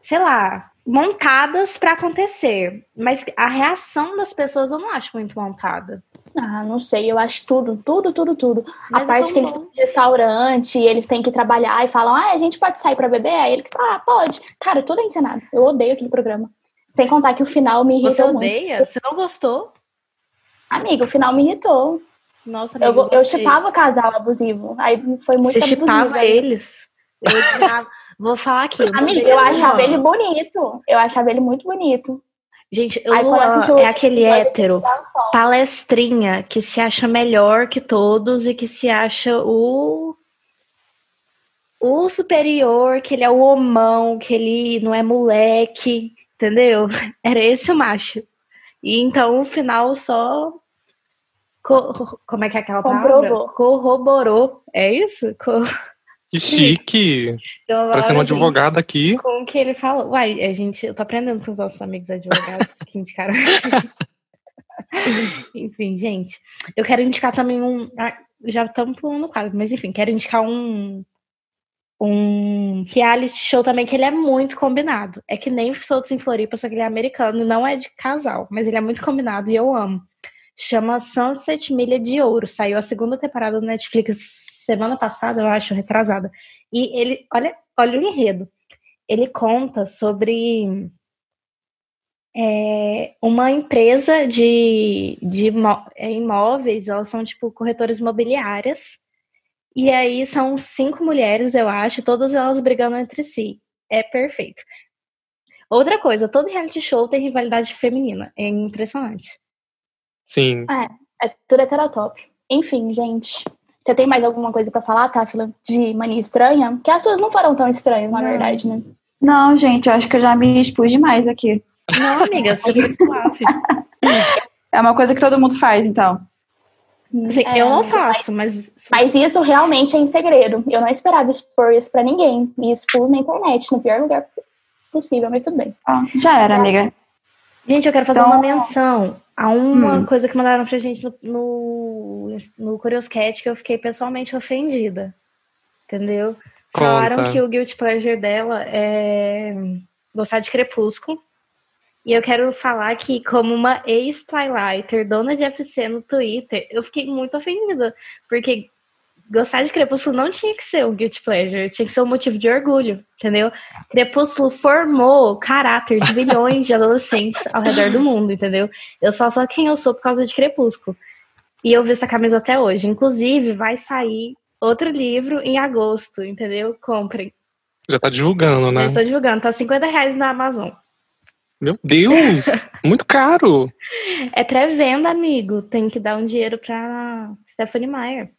sei lá, montadas pra acontecer, mas a reação das pessoas eu não acho muito montada. Ah, não sei, eu acho tudo, tudo, tudo, tudo. Mas a é parte tão que eles bom. estão no restaurante e eles têm que trabalhar e falam, ah, a gente pode sair pra beber? Aí ele, ah, pode. Cara, tudo é encenado. Eu odeio aquele programa. Sem contar que o final me Você irritou muito. odeia? Você não gostou? Amiga, o final me irritou. Nossa, Eu, amiga, eu gostei. chipava casal abusivo. Aí foi muito Você abusivo. chipava aí. eles? Eu. Vou falar aqui. Amiga, eu achava ele bonito. Eu achava ele muito bonito. Gente, o Aí Luan é aquele hétero palestrinha que se acha melhor que todos e que se acha o o superior, que ele é o homão, que ele não é moleque, entendeu? *laughs* Era esse o macho. E então o final só co- como é que é aquela palavra? Comprovou. Corroborou. É isso? Co- Que chique! Uma Parecendo uma palavra assim. advogada aqui. com o que ele falou. Uai, a gente, eu tô aprendendo com os nossos amigos advogados *laughs* que indicaram. enfim, gente, eu quero indicar também um. ah, Já estamos pulando no quadro, mas enfim, quero indicar um. Um reality show também que ele é muito combinado. É que nem Soltos em Floripa, só que ele é americano e não é de casal, mas ele é muito combinado e eu amo. Chama Sunset Milha de Ouro. Saiu a segunda temporada do Netflix semana passada, eu acho, retrasada. E ele, olha, olha o enredo ele conta sobre é, uma empresa de, de imó- é, imóveis, elas são tipo corretoras imobiliárias, e aí são cinco mulheres, eu acho, todas elas brigando entre si. É perfeito. Outra coisa, todo reality show tem rivalidade feminina. É impressionante. Sim. É tudo heterotop. Enfim, gente. Você tem mais alguma coisa pra falar, Táfila, de mania estranha? Que as suas não foram tão estranhas, na Não. verdade, né? Não, gente, eu acho que eu já me expus demais aqui. Não, amiga, *laughs* você foi suave. É uma coisa que todo mundo faz, então. Assim, É, eu não faço, mas. Mas isso realmente é em segredo. Eu não esperava expor isso pra ninguém. E expus na internet, no pior lugar possível, mas tudo bem. Pronto, já era, amiga. Gente, eu quero fazer Então- uma menção a uma Hum. coisa que mandaram pra gente no, no, no Curioscat que eu fiquei pessoalmente ofendida. Entendeu? Falaram Conta. que o guilty pleasure dela é gostar de Crepúsculo. E eu quero falar que, como uma ex-Twilighter, dona de FC no Twitter, eu fiquei muito ofendida. Porque gostar de Crepúsculo não tinha que ser um guilty pleasure, tinha que ser um motivo de orgulho, entendeu? Crepúsculo formou caráter de milhões de adolescentes ao redor do mundo, entendeu? Eu só sou quem eu sou por causa de Crepúsculo. E eu vi essa camisa até hoje. Inclusive, vai sair outro livro em agosto, entendeu? Comprem. Já tá divulgando, Eu né? estou divulgando, tá 50 reais na Amazon. Meu Deus! *laughs* muito caro! É pré-venda, amigo. Tem que dar um dinheiro pra Stephanie Meyer.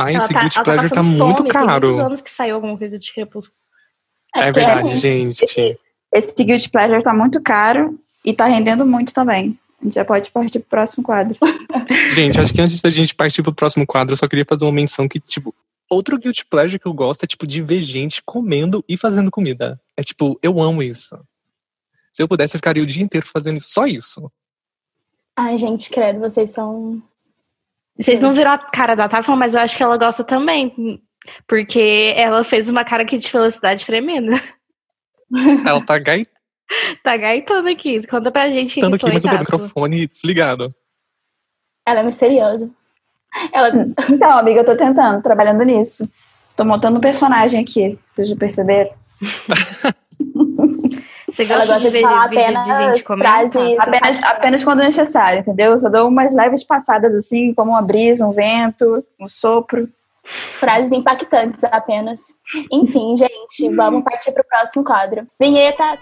Ai, esse tá, Guilty ela Pleasure tá muito fome, Tem caro. muitos anos que saiu alguma coisa de Crepúsculo. É porque verdade, ruim. gente. Esse Guilty Pleasure tá muito caro e tá rendendo muito também. A gente já pode partir pro próximo quadro. *laughs* Gente, acho que antes da gente partir pro próximo quadro, eu só queria fazer uma menção que, tipo, outro guilty pleasure que eu gosto é, tipo, de ver gente comendo e fazendo comida. É tipo, eu amo isso. Se eu pudesse, eu ficaria o dia inteiro fazendo só isso. Ai, gente, credo, vocês são. Vocês não viram a cara da Tafla, mas eu acho que ela gosta também. Porque ela fez uma cara aqui de felicidade tremenda. *laughs* Ela tá gaitando Tá gaitando aqui. Conta pra gente. aqui, foi, mas o microfone desligado. Ela é misteriosa. Ela. Então, amiga, eu tô tentando, trabalhando nisso. Tô montando um personagem aqui, vocês já perceberam? *laughs* Você Ela gosta de gosta de ver falar vídeo de apenas gente frases-? Apenas, apenas quando necessário, entendeu? Eu só dou umas leves passadas assim, como uma brisa, um vento, um sopro. Frases impactantes apenas. Enfim, gente, vamos partir pro próximo quadro. Vinheta.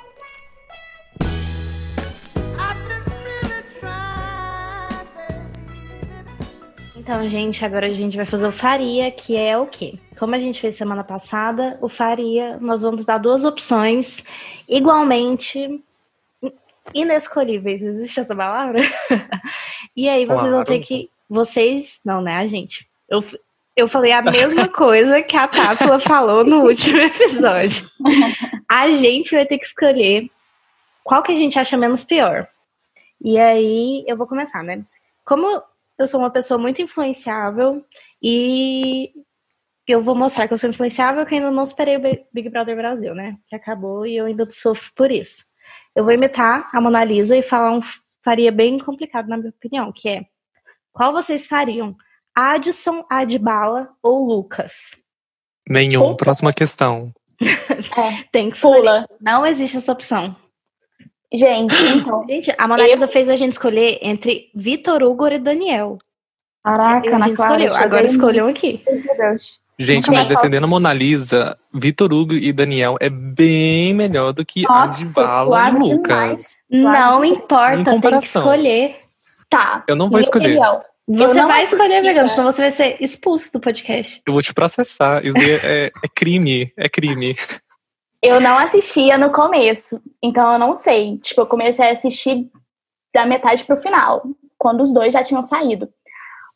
Então, gente, agora a gente vai fazer o Faria, que é o quê? Como a gente fez semana passada, o Faria, nós vamos dar duas opções igualmente inescolhíveis. Existe essa palavra? *laughs* e aí vocês vão ter Claro. que. Vocês. Não, né, a gente? Eu, eu falei a mesma *laughs* coisa que a Táfila falou no último episódio. A gente vai ter que escolher qual que a gente acha menos pior. E aí eu vou começar, né? Como eu sou uma pessoa muito influenciável e eu vou mostrar que eu sou influenciável que eu ainda não superei o Bi- Big Brother Brasil, né? Que acabou e eu ainda sofro por isso. Eu vou imitar a Mona Lisa e falar um faria bem complicado, na minha opinião, que é qual vocês fariam? Adson, Adbala ou Lucas? Nenhum. Opa. Próxima questão. *laughs* Tem que. Pula. Não existe essa opção. Gente, *coughs* então. Gente, a Mona Eu- Lisa fez a gente escolher entre Vitor Hugo e Daniel. Caraca, a gente Clara. escolheu. eu Agora escolham aqui. Meu Deus. Gente, mas mais defendendo a Mona Lisa, Vitor Hugo e Daniel é bem melhor do que Nossa, Adbala e suave Lucas. demais. Não Em importa, tem que escolher. Tá. Eu não vou escolher. Você vai escolher, vegano, senão você vai ser expulso do podcast. Eu vou te processar. Isso daí é, é crime. É crime. Eu não assistia no começo, então eu não sei. Tipo, eu comecei a assistir da metade pro final, quando os dois já tinham saído.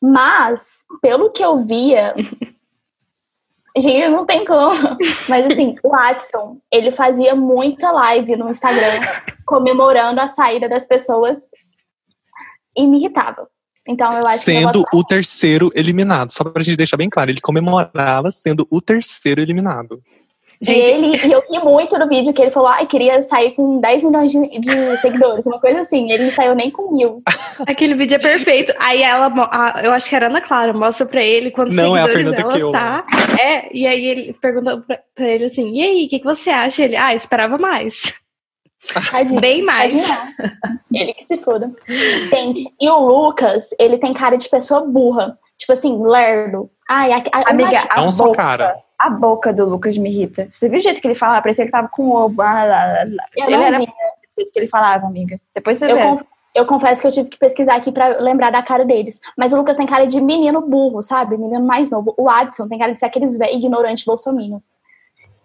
Mas, pelo que eu via. *laughs* Gente, não tem como. Mas assim, o Watson, ele fazia muita live no Instagram comemorando a saída das pessoas e me irritava. Então eu acho que Sendo voto o terceiro eliminado. Só pra gente deixar bem claro, ele comemorava sendo o terceiro eliminado. Gente, ele, e eu ri muito do vídeo que ele falou, ai, queria sair com 10 milhões de, de seguidores, uma coisa assim. Ele não saiu nem com mil. aquele vídeo é perfeito. Aí ela, a- eu acho que era Ana Clara, mostra pra ele quantos Não, é a seguidores Fernanda ela Kehl. tá. É, e aí ele perguntou pra, pra ele assim, e aí, o que, que você acha? Ele, ah, esperava mais. Tadinho. Bem mais. Tadinho. Ele que se foda. Gente, e o Lucas, ele tem cara de pessoa burra. Tipo assim, lerdo. Ai, a, a, Amiga, imagina- a boca, cara. a boca do Lucas me irrita. Você viu o jeito que ele falava? Parecia que ele tava com ovo. Ah, lá, lá, Ele era vi. o jeito que ele falava, amiga. Depois você Eu, vê. con- eu confesso que eu tive que pesquisar aqui pra lembrar da cara deles. Mas o Lucas tem cara de menino burro, sabe? Menino mais novo. O Adson tem cara de ser aqueles velhos ignorantes bolsominion.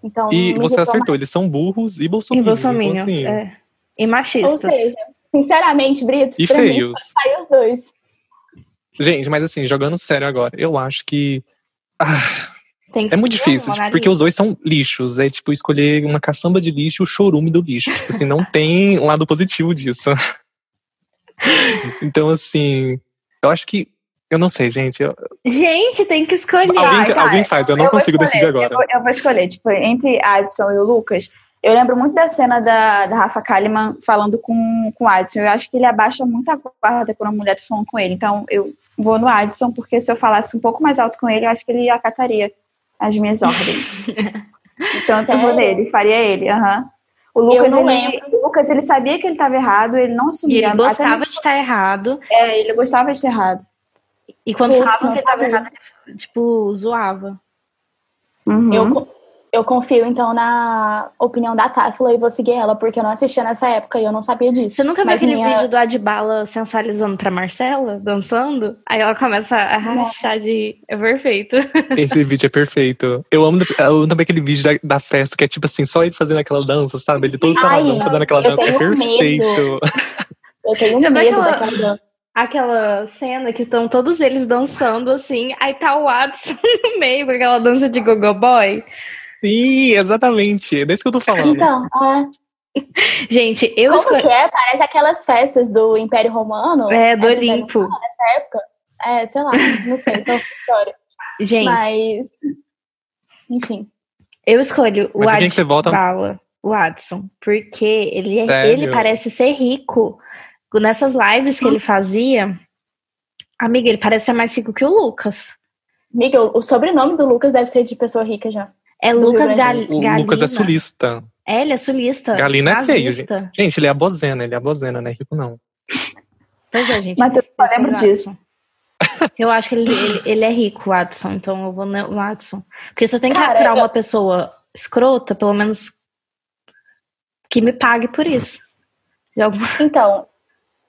Então, E você acertou, eles são burros e E bolsominions. bolsominions, Então, assim, é. E mais. Ou machistas. seja, sinceramente, Brito, E pra mim, feios. saiu os dois. Gente, mas assim, jogando sério agora, eu acho que. Ah, É muito difícil, tipo, porque os dois são lixos. É tipo escolher uma caçamba de lixo e o chorume do lixo. Tipo assim, não tem um lado positivo disso. *laughs* então, assim, eu acho que. Eu não sei, gente. eu- Gente, tem que escolher. alguém, alguém faz, eu não Eu consigo decidir escolher, agora. Eu vou, eu vou escolher, tipo, entre Adson e o Lucas. Eu lembro muito da cena da, da Rafa Kalimann falando com, com o Adson. Eu acho que ele abaixa muito a guarda quando a mulher tá falando com ele. Então, eu vou no Adson, porque se eu falasse um pouco mais alto com ele, eu acho que ele acataria as minhas ordens. *laughs* então, eu vou Sério? nele, faria ele. aham. O Lucas, não ele, o Lucas, ele sabia que ele estava errado, ele não E assumia. ele Até gostava mesmo- de estar errado. É, ele gostava de ter errado. E quando Putz, falavam que ele tava sabia. errado, ele, tipo, zoava. Uhum. Eu, eu confio, então, na opinião da Táfila e vou seguir ela, porque eu não assistia nessa época e eu não sabia disso. Você nunca viu Mas aquele minha- vídeo do Adbala sensualizando pra Marcela, dançando? Aí ela começa a rachar de. É perfeito. *laughs* Esse vídeo é perfeito. Eu amo, eu amo também aquele vídeo da, da festa, que é tipo assim, só ele fazendo aquela dança, sabe? Ele todo peladão fazendo aquela eu dança. É tenho medo. perfeito. Eu tenho Já viu medo aquela- daquela dança. Aquela cena que estão todos eles dançando assim, aí tá o Watson *laughs* no meio com aquela dança de gogo boy. Sim, exatamente. É desse que eu tô falando. Então, é, Gente, eu como escolhi. que é? Parece aquelas festas do Império Romano. É, do Império Olimpo. Romano Nessa época. É, sei lá, não sei, só história. Gente, Mas, enfim. eu escolho o Mas vota? Adbala, o Watson, porque ele, é- ele parece ser rico. Nessas lives que ele fazia, amiga, ele parece ser mais rico que o Lucas. Amiga, o o sobrenome do Lucas deve ser de pessoa rica já. É Lucas Gal O Galina. Lucas é sulista. É, ele é sulista. Galina é feio, nazista. Gente, ele é a bozena, ele é a bozena, não é rico não. Pois é, gente. Mas eu só lembro disso. Watson. Eu acho que ele, ele, ele é rico, o Watson, então eu vou no Watson. Porque se eu tenho que Cara, aturar eu- uma pessoa escrota, pelo menos que me pague por isso. Alguma... Então,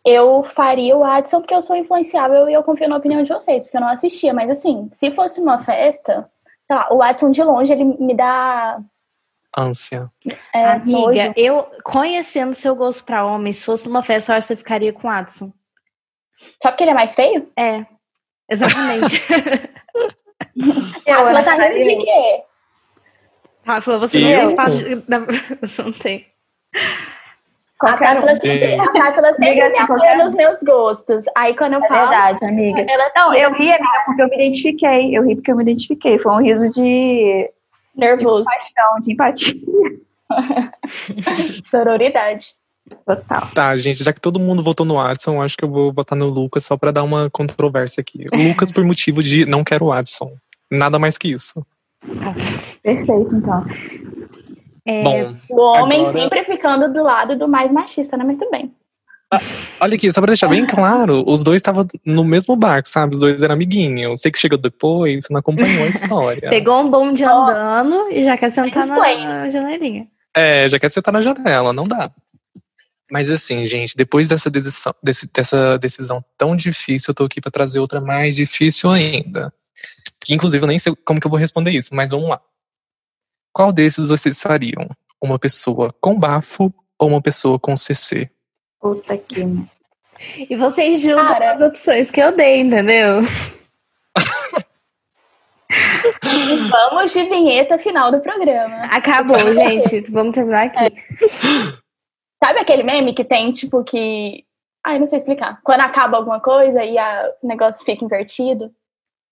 eu faria o Adson porque eu sou influenciável e eu confio na opinião de vocês, porque eu não assistia. Mas assim, se fosse uma festa, sei lá, o Adson de longe, ele me dá. Ânsia. É, Amiga, nojo. eu conhecendo seu gosto pra homem, se fosse numa festa, eu acho que você ficaria com o Watson. Só porque ele é mais feio? É, exatamente. Ela tá rindo de quê? Ela falou, você Eu? não faz parte da... *laughs* Você não tem. A Qualquer um. Tátila sempre, É. a Tátila sempre me assim, apoia qualquer um. nos meus gostos. Aí quando eu É falo, verdade, amiga. ela Não, eu ri, amiga, porque eu me identifiquei. Eu ri porque eu me identifiquei. Foi um riso de, de nervoso. paixão, de empatia. *laughs* Sororidade. Total. Tá, gente, já que todo mundo votou no Watson, acho que eu vou votar no Lucas só pra dar uma controvérsia aqui. O Lucas por motivo de não quero o Watson. Nada mais que isso. Perfeito, então. É, Bom, O homem Agora- sempre ficando do lado do mais machista, né? Muito bem. olha aqui, só pra deixar bem claro, os dois estavam no mesmo barco, sabe? Os dois eram amiguinhos. Eu sei que chegou depois, você não acompanhou a história. *laughs* pegou um bonde andando e já quer sentar na janelinha. É, já quer sentar na janela, não dá. Mas assim, gente, depois dessa decisão, desse- dessa decisão tão difícil, eu tô aqui pra trazer outra mais difícil ainda. Que inclusive eu nem sei como que eu vou responder isso, mas vamos lá. Qual desses vocês fariam? Uma pessoa com bafo ou uma pessoa com CC? Puta que. E vocês julgam Cara. as opções que eu dei, entendeu? E *laughs* vamos de vinheta final do programa. Acabou, *laughs* gente. Vamos terminar aqui. Sabe aquele meme que tem, tipo, que. Ai, não sei explicar. Quando acaba alguma coisa e a- o negócio fica invertido.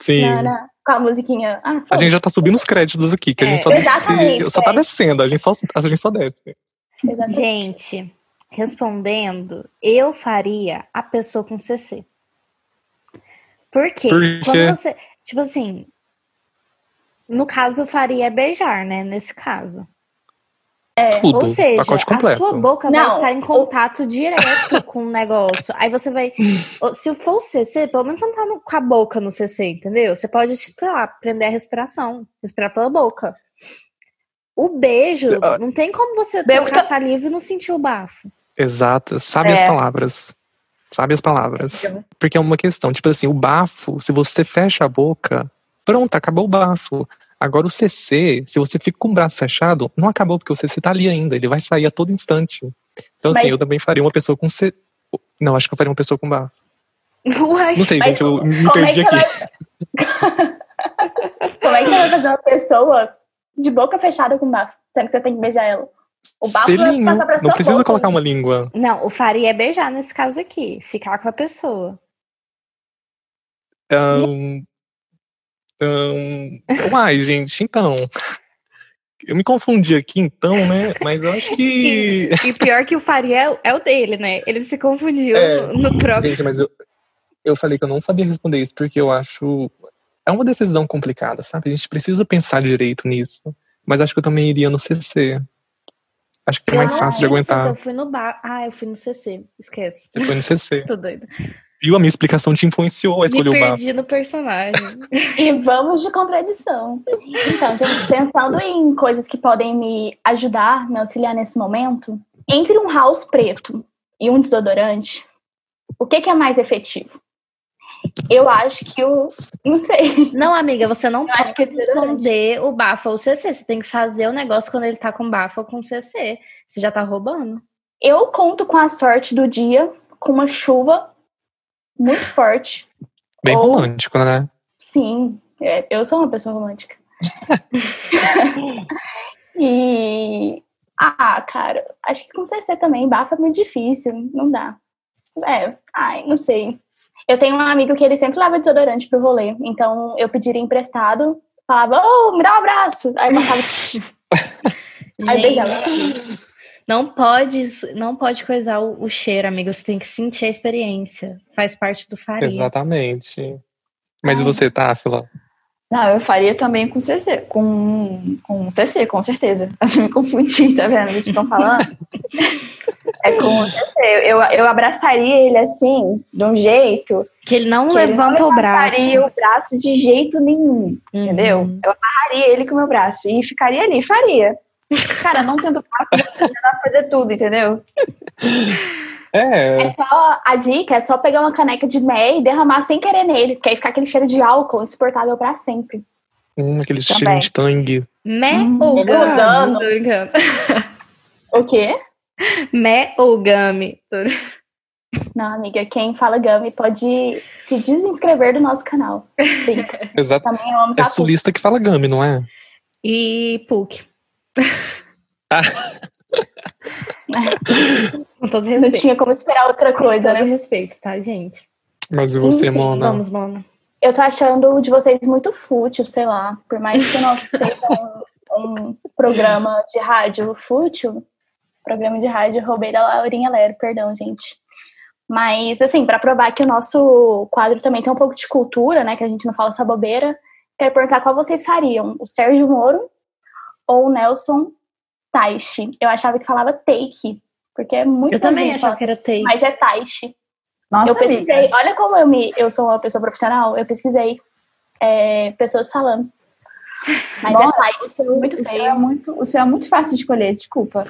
Sim. Na- na- com a musiquinha. Ah, A gente já tá subindo os créditos aqui, que a É, gente só, desce, exatamente, só tá é. descendo, a gente só, a gente só desce. Exatamente. Gente, respondendo, eu faria a pessoa com CC. Por quê? Por quê? Quando você. Tipo assim. No caso, eu faria beijar, né? Nesse caso. Tudo, Ou seja, a sua boca vai Não, estar em contato direto com o negócio. Aí você vai. *laughs* Se for o CC, pelo menos você não tá no- com a boca no CC, entendeu? Você pode, sei lá, prender a respiração. Respirar pela boca. O beijo, Ah. não tem como você Bebo trocar tá- saliva e não sentir o bafo. Exato, sabe É. as palavras. Sabe as palavras. Porque é uma questão, tipo assim, o bafo, se você fecha a boca, pronto, acabou o bafo. Agora o CC, se você fica com o braço fechado, não acabou, porque o CC tá ali ainda, ele vai sair a todo instante. Então, assim, Mas- eu também faria uma pessoa com C. Não, acho que eu faria uma pessoa com bafo. Uai. Não sei, gente, eu me como é perdi que aqui. ela- *laughs* Como é que você vai fazer uma pessoa de boca fechada com bafo, sendo que você tem que beijar ela? O bafo vai passar pra não sua precisa boca. colocar uma língua. Não, o faria é beijar nesse caso aqui. Ficar com a pessoa. Ahn, ahn, uai, gente, então. Eu me confundi aqui, então, né? Mas eu acho que. E pior que o faria é, o- dele, né? Ele se confundiu É, no, no próprio. Gente, mas eu, eu falei que eu não sabia responder isso, porque eu acho. É uma decisão complicada, sabe? A gente precisa pensar direito nisso. Mas acho que eu também iria no CC. Acho que é mais Eu fácil de aguentar. Eu fui no bar. Ah, eu fui no CC. Esquece. Eu fui no CC. *laughs* Tô doida. Viu? A minha explicação te influenciou a Me escolher o bafo. perdi no personagem. *laughs* E vamos de contradição. Então, gente, pensando em coisas que podem me ajudar, me auxiliar nesse momento, entre um house preto e um desodorante, o que, que é mais efetivo? Eu acho que o. Não sei. Não, amiga, você não Eu pode acho que é esconder o bafo ou o CC. Você tem que fazer o negócio quando ele tá com bafo ou com CC. Você já tá roubando. Eu conto com a sorte do dia, com uma chuva muito forte. Bem Ou- romântico, né? Sim, é, eu sou uma pessoa romântica. *laughs* e. Ah, cara, acho que com CC também, bafo é muito difícil, não dá. É, ai, não sei. Eu tenho um amigo que ele sempre leva desodorante pro rolê, então eu pediria emprestado, falava, ô, me dá um abraço. Aí passava, *laughs* aí beijava. Não pode, não pode coisar o, o cheiro, amiga. Você tem que sentir a experiência. Faz parte do faria. Exatamente. Mas Ai. você, Táfila? Não, eu faria também com CC, com, com CC, com certeza. *laughs* Assim, me confundi, tá vendo? o que estão falando? é com CC. Eu, eu abraçaria ele assim, de um jeito Que ele não que ele não levanta o braço. levantaria o braço de jeito nenhum, entendeu? Uhum. Eu amarraria ele com o meu braço e ficaria ali, faria. Cara, não tendo já dá pra fazer tudo, entendeu? É, É só, a dica é só pegar uma caneca de mé e derramar sem querer nele, porque aí fica aquele cheiro de álcool insuportável pra sempre. hum, aquele Também. cheirinho de tangue. Mé Hum, ou é. O quê? Mé ou gami? Não, amiga, quem fala Gami pode se desinscrever do nosso canal. *laughs* Sim, Exato. também eu amo É sulista que fala gami, não é? E PUC. *laughs* Com todo Não respeito. tinha como esperar outra Com coisa, todo né? respeito, tá, gente? Mas e você, Enfim, Mona? Vamos, Mona. Eu tô achando o de vocês muito fútil, sei lá. Por mais que não seja um, um programa de rádio fútil, programa de rádio roubei da Laurinha Lero, perdão, gente. Mas, assim, pra provar que o nosso quadro também tem um pouco de cultura, né? Que a gente não fala só bobeira, quero perguntar qual vocês fariam: o Sérgio Moro ou o Nelson Taishi? Eu achava que falava take, porque é muito Eu também achava que era take. Mas é Taishi. Nossa, eu pesquisei, amiga. olha como eu, me, eu sou uma pessoa profissional, eu pesquisei é, pessoas falando. Mas Nossa, é Taishi, o seu, muito o seu feio. é muito, o seu é muito fácil de escolher, desculpa.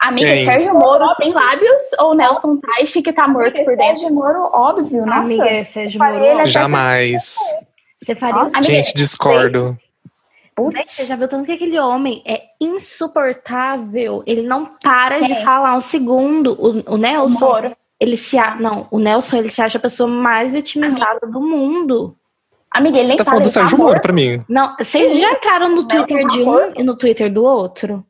Amiga, Quem? Sérgio Moro tem lábios ou Nelson Taishi que tá morto Amiga, por dentro? Sérgio Moro, óbvio, nossa. Amiga, Sérgio Moro. Jamais. Você faria Nossa, Amiga, Gente, discordo. Véi, Você já viu tanto que aquele homem é insuportável? Ele não para de Quem? falar um segundo. O, o Nelson, Moro. ele se a... não, o Nelson ele se acha a pessoa mais vitimizada do mundo. Amiga, ele Você nem tá fala, falando do Sérgio Moro pra mim. Não, vocês já entraram no Twitter de um e no Twitter do outro?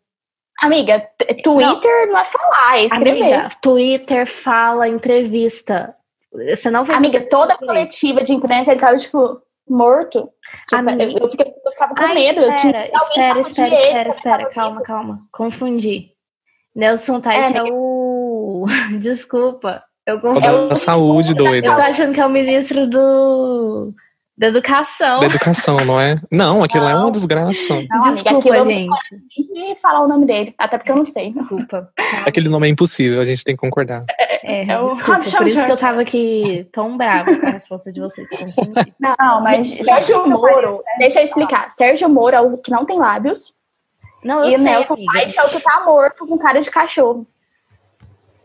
Amiga, Twitter não, é falar, é escrever. Amiga, Twitter fala entrevista. Você não vai Amiga, toda a coletiva de imprensa ele tava, tipo, morto. Tipo, eu, eu, fiquei- eu ficava com Ai, medo. eu tinha espera, alguém espera, espera, ele, espera, espera, calma, calma. Confundi. Nelson Tais é, amiga. o. *laughs* Desculpa. Eu O confundi. da É o- saúde, Eu tô doida. achando que é o ministro do. Da educação. Da educação, não é? Não, aquilo lá é uma Não. desgraça. Não, amiga, Desculpa, aquilo eu não gente. nem falar o nome dele, até porque eu não sei. Desculpa. Aquele nome é impossível, a gente tem que concordar. É, É o desculpa. Por isso que eu tava aqui tão brava com a resposta de vocês. Não, mas Sérgio Moro, deixa eu explicar. Sérgio Moro é o que não tem lábios Não, eu e o sei, Nelson. Tait é o que tá morto com cara de cachorro.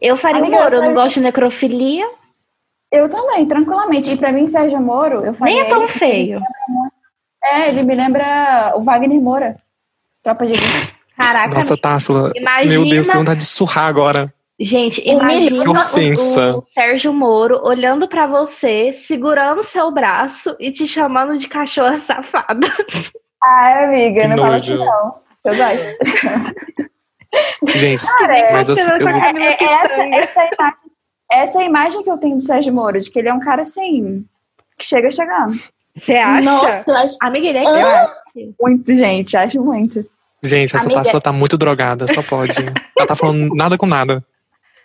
Eu faria o Amiga, Moro. Eu eu não gosto de necrofilia. Eu também, tranquilamente. E pra mim, Sérgio Moro, eu faria Nem é tão ele- feio. É, ele me lembra o Wagner Moura. Tropa de elite. Caraca, Nossa, Táfila. imagina. Meu Deus, que vontade de surrar agora. Gente, imagina o, o Sérgio Moro olhando pra você, segurando seu braço e te chamando de cachorra safada. Ah, amiga, Que não fala assim não. Eu gosto. Gente, Cara, mas assim, eu vou- É, é essa, essa, é a imagem, essa é a imagem que eu tenho do Sérgio Moro, de que ele é um cara assim, que chega chegando. Você acha? Nossa, eu acho. Amiga, ele é Ah. grande. Muito, gente, acho muito. gente, essa Amiga. Tá muito drogada, só pode. Ela tá falando nada com nada.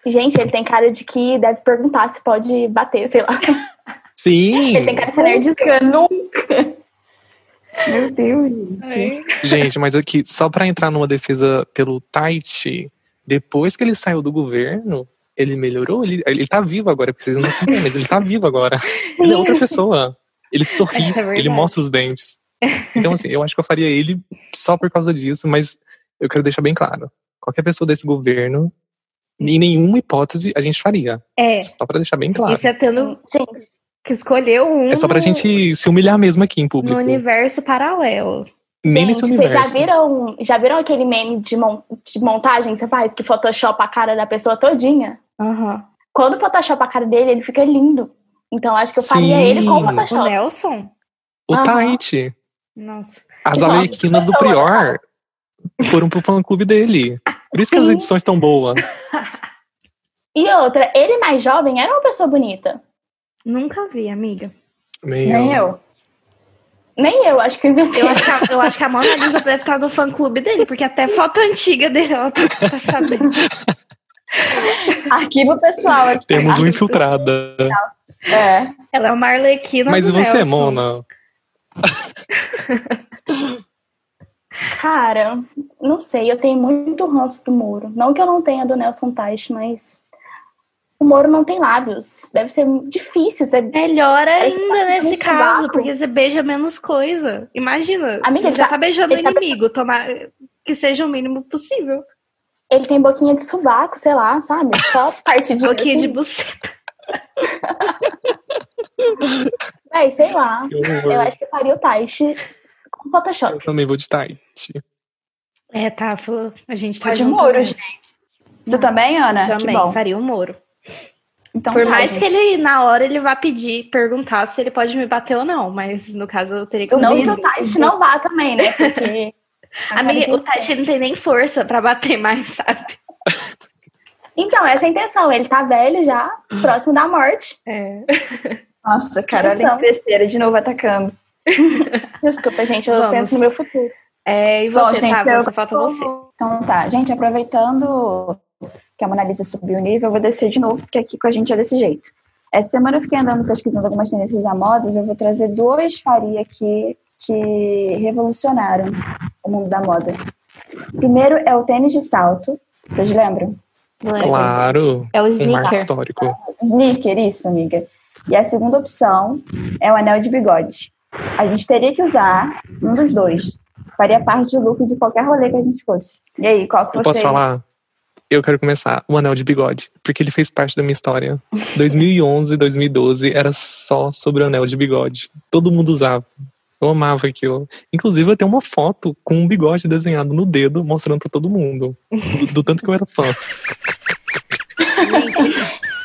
Gente, ele tem cara de que deve perguntar se pode bater, sei lá. Sim! Ele tem cara de ser nerd. Nunca. Meu Deus, gente. Gente, mas aqui, só pra entrar numa defesa pelo Tite, depois que ele saiu do governo, ele melhorou? Ele, ele tá vivo agora, porque vocês não compreendem, mas ele tá vivo agora. *laughs* Ele é outra pessoa. Ele sorri, é ele mostra os dentes. Então, assim, eu acho que eu faria ele só por causa disso, mas eu quero deixar bem claro. Qualquer pessoa desse governo, em nenhuma hipótese, a gente faria. É. Só pra deixar bem claro. Isso é tendo Gente, que escolher um É só pra no- gente se humilhar mesmo aqui em no público. universo paralelo. Nem gente, nesse vocês universo. já viram, já viram aquele meme de, mon- de montagem que você faz, que photoshopa a cara da pessoa todinha? Aham. Quando photoshopa a cara dele, ele fica lindo. Então acho que eu faria Sim. ele com O photoshop. Nelson? O. Tite. Nossa. As Exato. Arlequinas do Prior foram pro fã clube dele. Por isso que as Sim. edições estão boas. *laughs* E outra, ele mais jovem era uma pessoa bonita. Nunca vi, amiga. Nem eu. Nem eu, acho que eu inventei. Eu acho que a, eu acho que a Mona Lisa deve estar no fã clube dele, porque até foto antiga dele ela tá, tá sabendo. *laughs* Arquivo pessoal aqui. Temos um Arquivo infiltrada. É. Ela é uma arlequina Mas e do você, Nelson. Mona? *laughs* Cara, não sei, eu tenho muito ranço do Moro. Não que eu não tenha do Nelson Teich, mas o Moro não tem lábios. Deve ser difícil. Você... Melhor ainda tá nesse caso, sovaco. porque você beija menos coisa. Imagina, Amiga, você ele já tá- tá beijando o tá- inimigo, tomar que seja o mínimo possível. Ele tem boquinha de sovaco, sei lá, sabe? Só *laughs* parte de. Boquinha de assim. buceta. *laughs* Véi, sei lá. Eu acho que eu faria o Teich com Eu Photoshop. também vou de Tite. É, tá, falou- a gente tá de junto Moro, gente. Você também, Ana? Também, bom. faria o Moro. Então, Por tá, mais gente. que ele, na hora, ele vá pedir, perguntar se ele pode me bater ou não, mas no caso eu teria que Não que o Teich não vá também, né? Porque. *laughs* Amiga, o Tati não tem nem força pra bater mais, sabe? Então, essa é a intenção. Ele tá velho já, próximo da morte. É. Nossa, cara, olha que besteira de novo atacando. *laughs* Desculpa, gente, eu Vamos. penso no meu futuro. É, e Bom, você, gente, tá? eu- Você falta você. Então tá, gente, aproveitando que a Mona Lisa subiu o nível, eu vou descer de novo, porque aqui com a gente é desse jeito. Essa semana eu fiquei andando pesquisando algumas tendências da modas, eu vou trazer dois faria aqui que revolucionaram o mundo da moda. Primeiro é o tênis de salto, vocês lembram? Claro. É o Um sneaker. histórico. Sneaker, isso, amiga. E a segunda opção é o anel de bigode. A gente teria que usar um dos dois. Faria parte do look de qualquer rolê que a gente fosse. E aí, qual que Eu você... posso falar? Eu quero começar. O anel de bigode. Porque ele fez parte da minha história. 2011, 2012 era só sobre o anel de bigode. Todo mundo usava. Eu amava aquilo. Inclusive, eu tenho uma foto com um bigode desenhado no dedo, mostrando pra todo mundo. Do, do tanto que eu era fã.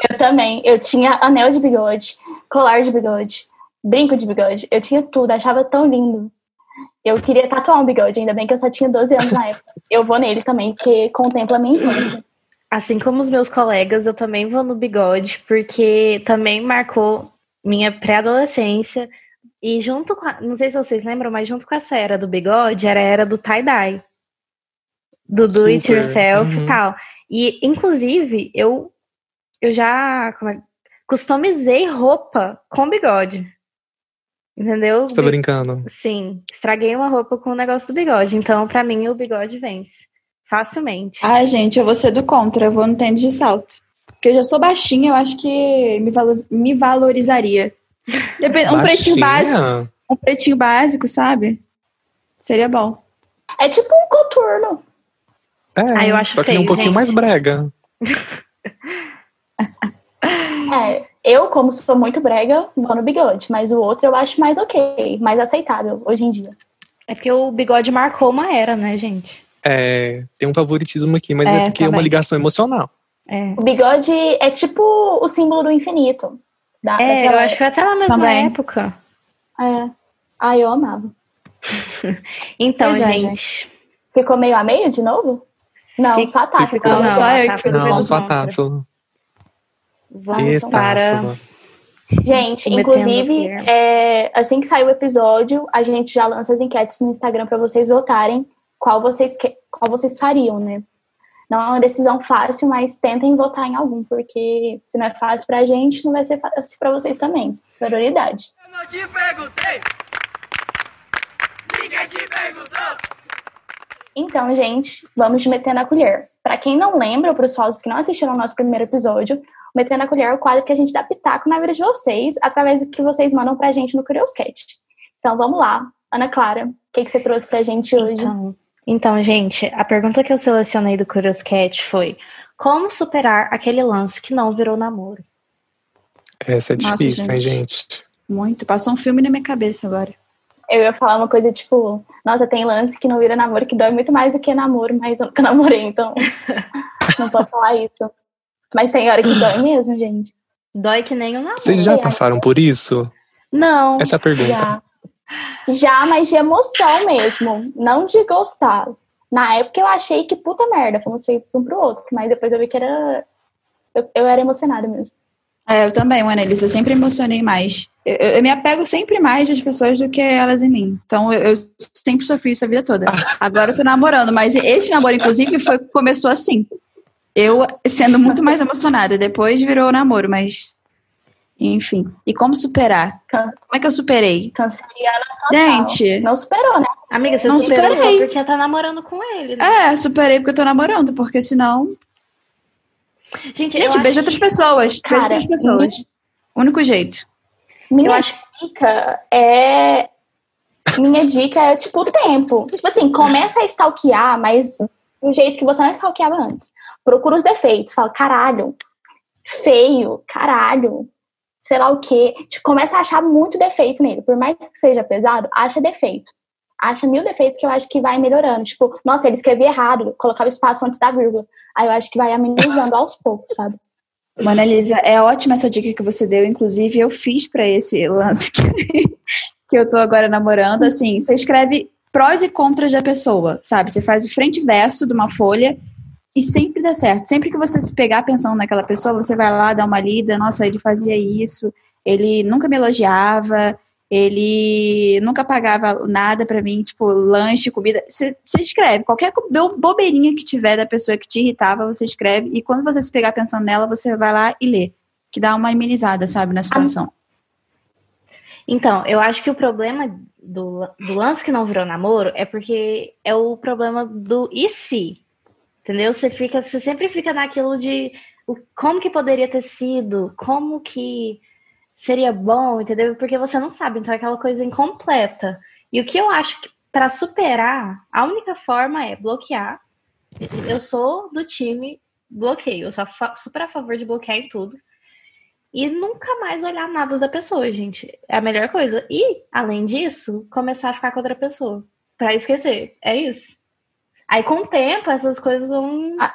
Eu também. Eu tinha anel de bigode, colar de bigode, brinco de bigode. Eu tinha tudo, achava tão lindo. Eu queria tatuar um bigode, ainda bem que eu só tinha 12 anos na época. Eu vou nele também, porque contempla a minha infância. assim como os meus colegas, eu também vou no bigode, porque também marcou minha pré-adolescência. E junto com a, não sei se vocês lembram, mas junto com essa era do bigode, era a era do tie-dye. Do do it Super. yourself Uhum. e tal. E, inclusive, eu, eu já como é, customizei roupa com bigode. Entendeu? Você tá brincando? Sim, estraguei uma roupa com o negócio do bigode. Então, pra mim, o bigode vence. Facilmente. Ai, gente, eu vou ser do contra, eu vou no tênis de salto. Porque eu já sou baixinha, eu acho que me, valo- me valorizaria. Depende- um pretinho básico, um pretinho básico, sabe? Seria bom. É tipo um coturno. É, Ah, eu acho só que é um feio, pouquinho gente. mais brega. *laughs* É, eu, como sou muito brega, vou no bigode, mas o outro eu acho mais ok, mais aceitável hoje em dia. É porque o bigode marcou uma era, né, gente? É, tem um favoritismo aqui, mas é, É, porque é uma também. ligação emocional. É. O bigode é tipo o símbolo do infinito. Da, É, eu acho que foi até na mesma Também. época. É. Ah, eu amava. *laughs* então, é, gente. Ficou meio a meio de novo? Não, só a ficou- Não, não, só eu Não, só a. Táfila. Vamos Eita, para. Táfila. Gente, inclusive, é, assim que sair o episódio, a gente já lança as enquetes no Instagram para vocês votarem qual vocês, que- qual vocês fariam, né? Não é uma decisão fácil, mas tentem votar em algum, porque se não é fácil pra gente, não vai ser fácil pra vocês também. Sororidade. Eu não te perguntei. Ninguém te perguntou. Então, gente, vamos de Meter na Colher. Pra quem não lembra, para os falsos que não assistiram ao nosso primeiro episódio, o Meter na Colher é o quadro que a gente dá pitaco na vida de vocês, através do que vocês mandam pra gente no Curioscat. Então, vamos lá. Ana Clara, o que, que você trouxe pra gente hoje? Então, então, gente, a pergunta que eu selecionei do Curious Cat foi: Como superar aquele lance que não virou namoro? Essa é Nossa, difícil, hein, gente. gente? Muito. Passou um filme na minha cabeça agora. Eu ia falar uma coisa tipo, nossa, tem lance que não vira namoro, que dói muito mais do que namoro, mas eu nunca *laughs* namorei, então *laughs* não posso falar isso. Mas tem hora que dói mesmo, gente. Dói que nem um namoro. Vocês já passaram por isso? Não. Essa é a pergunta. Já. Já, mas de emoção mesmo, não de gostar. Na época eu achei que puta merda, fomos feitos um pro outro, mas depois eu vi que era. Eu, eu era emocionada mesmo. É, eu também, Annelise, eu sempre emocionei mais. Eu, eu- eu me apego sempre mais das pessoas do que elas em mim. Então, eu, eu sempre sofri isso a vida toda. Agora eu tô namorando, mas esse namoro, inclusive, foi começou assim. Eu sendo muito mais emocionada. Depois virou namoro, mas. Enfim. E como superar? Can- Como é que eu superei? Canceriana total. Gente, Não superou, né? Amiga, você Não superou superei. só porque tá namorando com ele. Né? é, superei porque eu tô namorando, porque senão. Gente, eu Gente, beijo outras pessoas. Cara, beijo outras pessoas. Único jeito. Minha Eu acho- dica é. Minha dica é, tipo, o tempo. Tipo assim, começa a stalkear, mas do jeito que você não stalkeava antes. Procura os defeitos. Fala, caralho, feio, caralho, sei lá o quê. Tipo, começa a achar muito defeito nele. Por mais que seja pesado, acha defeito. Acha mil defeitos que eu acho que vai melhorando. Tipo, nossa, ele escrevia errado, colocava espaço antes da vírgula. Aí eu acho que vai amenizando aos poucos, sabe? Mano, Elisa, é ótima essa dica que você deu. Inclusive, eu fiz pra esse lance que, *laughs* que eu tô agora namorando. Assim, você escreve prós e contras da pessoa, sabe? Você faz o frente e verso de uma folha e sempre dá certo. Sempre que você se pegar pensando naquela pessoa, você vai lá dar uma lida. Nossa, ele fazia isso. Ele nunca me elogiava. Ele nunca pagava nada pra mim, tipo, lanche, comida. Você, escreve. Qualquer bobeirinha que tiver da pessoa que te irritava, você escreve. E quando você se pegar pensando nela, você vai lá e lê. Que dá uma amenizada, sabe, na situação. Então, eu acho que o problema do, do lance que não virou namoro é porque é o problema do e se. Entendeu? Você fica, você sempre fica naquilo de o, como que poderia ter sido, como que seria bom, entendeu? Porque você não sabe, então é aquela coisa incompleta. E o que eu acho que para superar, a única forma é bloquear. Eu sou do time bloqueio, eu sou super a favor de bloquear em tudo. E nunca mais olhar nada da pessoa, gente. É a melhor coisa. E, além disso, começar a ficar com outra pessoa. Pra esquecer. É isso. Aí, com o tempo, essas coisas vão Ah.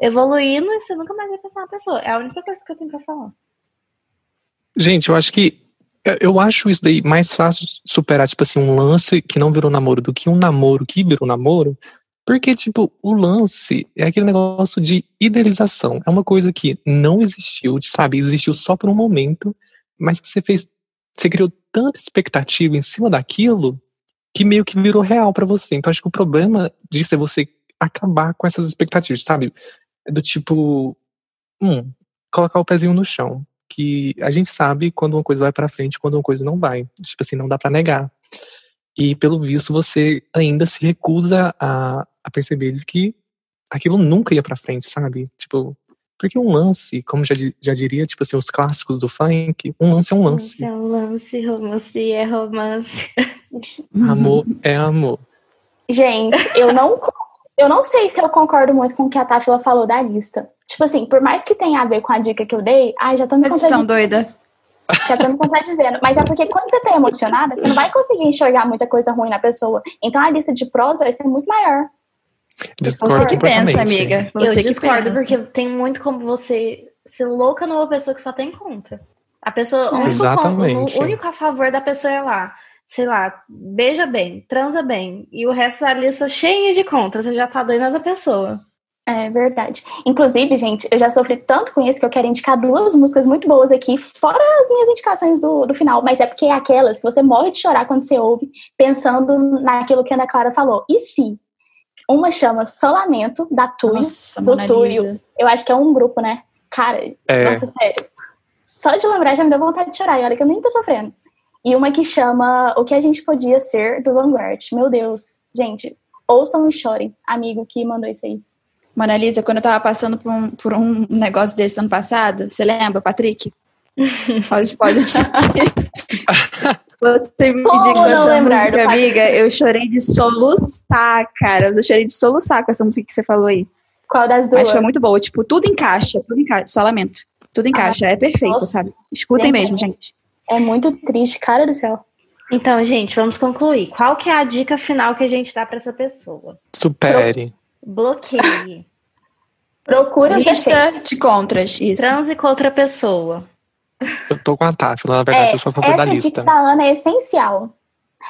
evoluindo e você nunca mais vai pensar na pessoa. É a única coisa que eu tenho pra falar. Gente, eu acho que. eu- Eu acho isso daí mais fácil de superar, tipo assim, um lance que não virou namoro do que um namoro que virou namoro. Porque, tipo, o lance é aquele negócio de idealização. É uma coisa que não existiu, sabe? Existiu só por um momento, mas que você fez. Você criou tanta expectativa em cima daquilo que meio que virou real pra você. Então, acho que o problema disso é você acabar com essas expectativas, sabe? É do tipo. Hum, colocar o pezinho no chão que a gente sabe quando uma coisa vai pra frente, quando uma coisa não vai. Tipo assim, não dá pra negar. E pelo visto você ainda se recusa a, a perceber de que aquilo nunca ia pra frente, sabe? Tipo, porque um lance, como já, já diria, tipo assim, os clássicos do funk, um lance é um lance. É um lance, romance é romance. *laughs* Amor é amor. Gente, eu não, eu não sei se eu concordo muito com o que a Tafila falou da lista. Tipo assim, por mais que tenha a ver com a dica que eu dei, ai, já tô me Edição doida. Já tô me contradizendo. Mas é porque quando você tá emocionada, você não vai conseguir enxergar muita coisa ruim na pessoa. Então a lista de prós vai ser muito maior. Discordo Você que pensa, amiga. Você eu que discordo, pensa. porque tem muito como você ser louca numa pessoa que só tem contra. A pessoa, o único, o único a favor da pessoa é lá. sei lá, beija bem, transa bem, e o resto da lista cheia de contras, você já tá doida da pessoa. É verdade. Inclusive, gente, eu já sofri tanto com isso que eu quero indicar duas músicas muito boas aqui, fora as minhas indicações do, do final, mas é porque é aquelas que você morre de chorar quando você ouve, pensando naquilo que a Ana Clara falou. E se? Uma chama Solamento, da Túlio, Nossa, do Túlio. Eu acho que é um grupo, né? Cara, É. nossa, sério. Só de lembrar já me deu vontade de chorar, e olha que eu nem tô sofrendo. E uma que chama O que a gente podia ser, do Vanguard. Meu Deus. Gente, ouçam e chorem. Amigo que mandou isso aí. Mona Lisa, quando eu tava passando por um, por um negócio desse ano passado, você lembra, Patrick? Pode, pode. *laughs* Você me Como indicou essa lembrar do música, amiga. Eu chorei de soluçar, cara. Eu chorei de soluçar com essa música que você falou aí. Qual das duas? Mas foi muito boa. Tipo, tudo encaixa, tudo encaixa. Só lamento. Tudo encaixa. é perfeito, nossa. sabe? Escutem Lembra? mesmo, gente. É muito triste, cara do céu. Então, gente, vamos concluir. Qual que é a dica final que a gente dá pra essa pessoa? Supere. Bloqueie. Procura Lista defeitos. de contras, isso. Transe com outra pessoa. Eu tô com a Táfila, na verdade, eu sou a favor da essa lista. dica da Ana é essencial.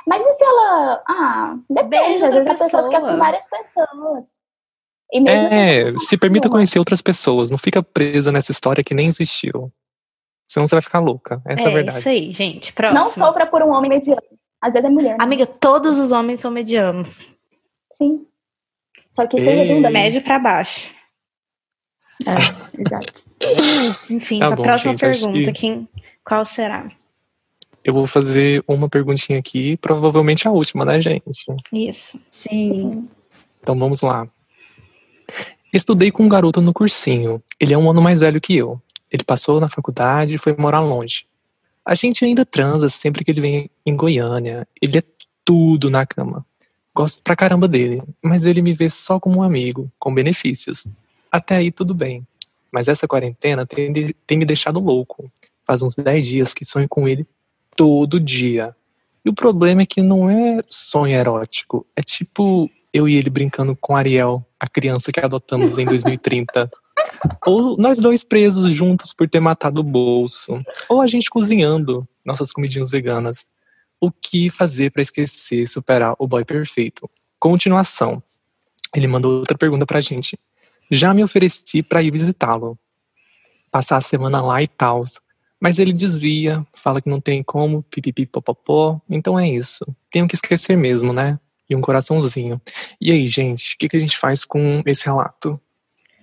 Mas e se ela. Ah, depende. Às vezes a outra pessoa fica pessoa. com várias pessoas. E mesmo É, assim, se permita uma. conhecer outras pessoas, não fica presa nessa história que nem existiu. Senão você vai ficar louca. Essa é, a é verdade. isso aí, gente. Próximo. Não sofra por um homem mediano. Às vezes é mulher. né? Amiga, todos os homens são medianos. Sim. Só que Ei. seja redundante. Médio pra baixo. É, exato. *laughs* Enfim, Tá a bom, próxima gente, pergunta, que- quem, qual será? Eu vou fazer uma perguntinha aqui, provavelmente a última, né, gente? Isso. Sim. Então vamos lá. Estudei com um garoto no cursinho. Ele é um ano mais velho que eu. Ele passou na faculdade e foi morar longe. A gente ainda transa sempre que ele vem em Goiânia. Ele é tudo na cama. Gosto pra caramba dele, mas ele me vê só como um amigo, com benefícios. Até aí tudo bem. Mas essa quarentena tem, tem me deixado louco. Faz uns 10 dias que sonho com ele todo dia. E o problema é que não é sonho erótico. É tipo eu e ele brincando com Ariel, a criança que adotamos em 2030. *laughs* Ou nós dois presos juntos por ter matado o bolso. Ou a gente cozinhando nossas comidinhas veganas. O que fazer pra esquecer e superar o boy perfeito? Continuação. Ele mandou outra pergunta pra gente. Já me ofereci pra ir visitá-lo. Passar a semana lá e tal. Mas ele desvia, fala que não tem como, pipipi popopó. Então é isso. Tenho que esquecer mesmo, né? E um coraçãozinho. E aí, gente, o que, que a gente faz com esse relato?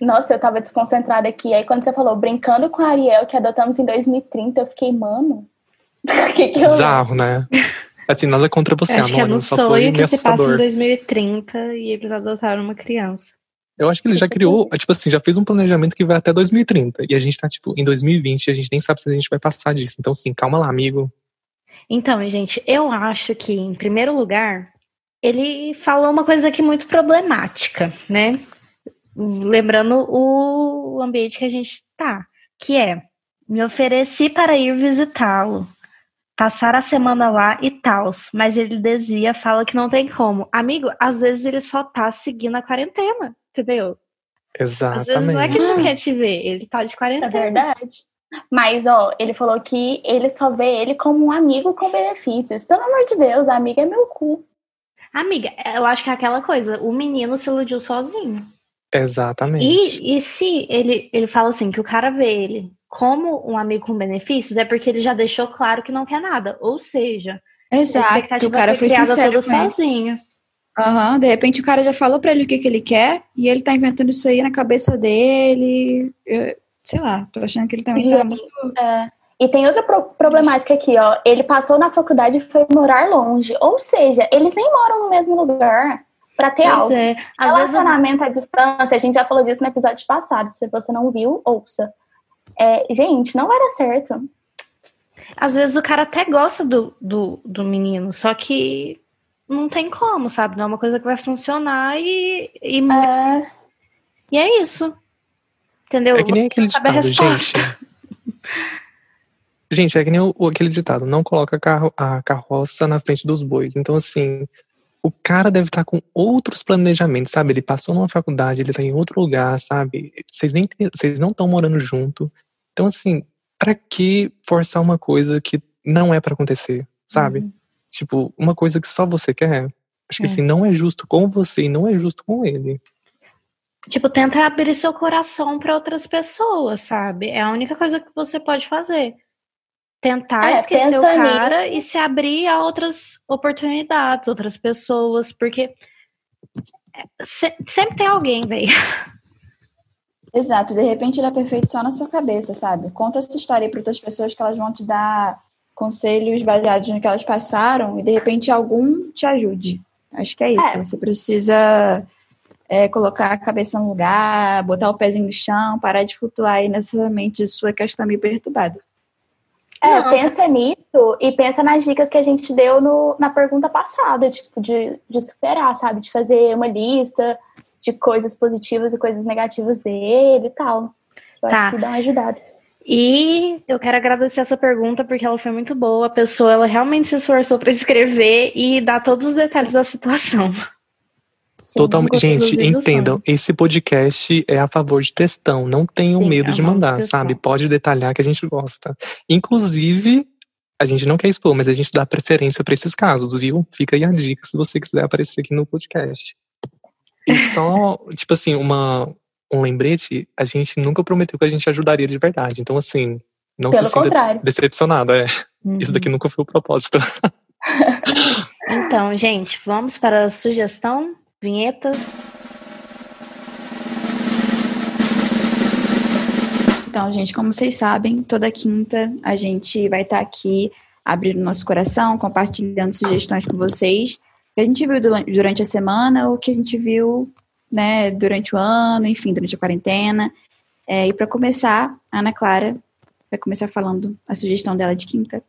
Nossa, eu tava desconcentrada aqui. Aí quando você falou brincando com a Ariel, que adotamos em 2030, eu fiquei, mano. O *laughs* que que eu. Bizarro, né? Assim, nada contra você, Acho que é Anônimo, no só foi sonho que se passa em assustador. 2030 e eles adotaram uma criança. Eu acho que ele já criou, tipo assim, já fez um planejamento que vai até 2030. E a gente tá, tipo, em 2020 e a gente nem sabe se a gente vai passar disso. Então, assim, calma lá, amigo. Então, gente, eu acho que, em primeiro lugar, ele falou uma coisa aqui muito problemática, né? Lembrando o ambiente que a gente tá, que é me ofereci para ir visitá-lo, passar a semana lá e tal, mas ele desvia, fala que não tem como. Amigo, às vezes ele só tá seguindo a quarentena, entendeu? Às vezes não é que ele não Exatamente. quer te ver, ele tá de É quarentena. verdade. Mas, ó, ele falou que ele só vê ele como um amigo com benefícios. Pelo amor de Deus, amigo é meu cu. Amiga, eu acho que é aquela coisa, o menino se iludiu sozinho. Exatamente. E, e se ele, ele fala assim, que o cara vê ele como um amigo com benefícios, é porque ele já deixou claro que não quer nada. Ou seja, a Exato. expectativa O cara foi foi criada ele. sozinho. Aham, de repente o cara já falou pra ele o que, que ele quer e ele tá inventando isso aí na cabeça dele. Eu- sei lá, tô achando que ele também tá E- muito. É. E tem outra pro- problemática aqui, ó. Ele passou na faculdade e foi morar longe. Ou seja, eles nem moram no mesmo lugar pra ter Pois algo. é. Às Relacionamento à distância, a gente já falou disso no episódio passado. Se você não viu, ouça. É, gente, não vai dar certo. às vezes o cara até gosta do, do, do menino, só que não tem como, sabe? Não é uma coisa que vai funcionar e, e, É, e é isso. Entendeu? É que nem aquele ditado, gente. *laughs* Gente, é que nem o, aquele ditado, não coloca a, carro- a carroça na frente dos bois. Então, assim, o cara deve estar com outros planejamentos, sabe? Ele passou numa faculdade, ele tá em outro lugar, sabe? Vocês nem tem- vocês não estão morando junto. Então, assim, pra que forçar uma coisa que não é pra acontecer, sabe? Tipo, uma coisa que só você quer. Acho que É. assim, não é justo com você e não é justo com ele. Tipo, tenta abrir seu coração para outras pessoas, sabe? É a única coisa que você pode fazer. Tentar É, esquecer o cara nisso. e se abrir a outras oportunidades, outras pessoas, porque se- sempre tem alguém, velho. *laughs* Exato, de repente ele é perfeito só na sua cabeça, sabe? Conta essa história aí para outras pessoas que elas vão te dar conselhos baseados no que elas passaram e de repente algum te ajude. Acho que é isso. É. Você precisa é, colocar a cabeça no lugar, botar o pezinho no chão, parar de flutuar aí nessa mente sua que acho que tá meio perturbada. É, Não. pensa nisso e pensa nas dicas que a gente deu no, na pergunta passada, tipo, de, de superar, sabe? De fazer uma lista de coisas positivas e coisas negativas dele e tal. Eu Tá. acho que dá uma ajudada. E eu quero agradecer essa pergunta porque ela foi muito boa. A pessoa ela realmente se esforçou para *laughs* escrever e dar todos os detalhes da situação. *laughs* Totalmente. Gente, entendam, esse podcast é a favor de textão. Não tenham Sim, medo é de mandar, textão. sabe? Pode detalhar que a gente gosta. Inclusive, a gente não quer expor, mas a gente dá preferência para esses casos, viu? Fica aí a dica se você quiser aparecer aqui no podcast. E só, *laughs* tipo assim, uma, um lembrete, a gente nunca prometeu que a gente ajudaria de verdade. Então, assim, não Pelo se sinta decepcionado. É. Isso Uhum. daqui nunca foi o propósito. *laughs* Então, gente, vamos para a sugestão, vinheta. Então, gente, como vocês sabem, toda quinta a gente vai estar aqui abrindo nosso coração, compartilhando sugestões com vocês. O que a gente viu dura- durante a semana, o que a gente viu né, durante o ano, enfim, durante a quarentena. É, e para começar, a Ana Clara vai começar falando a sugestão dela de quinta.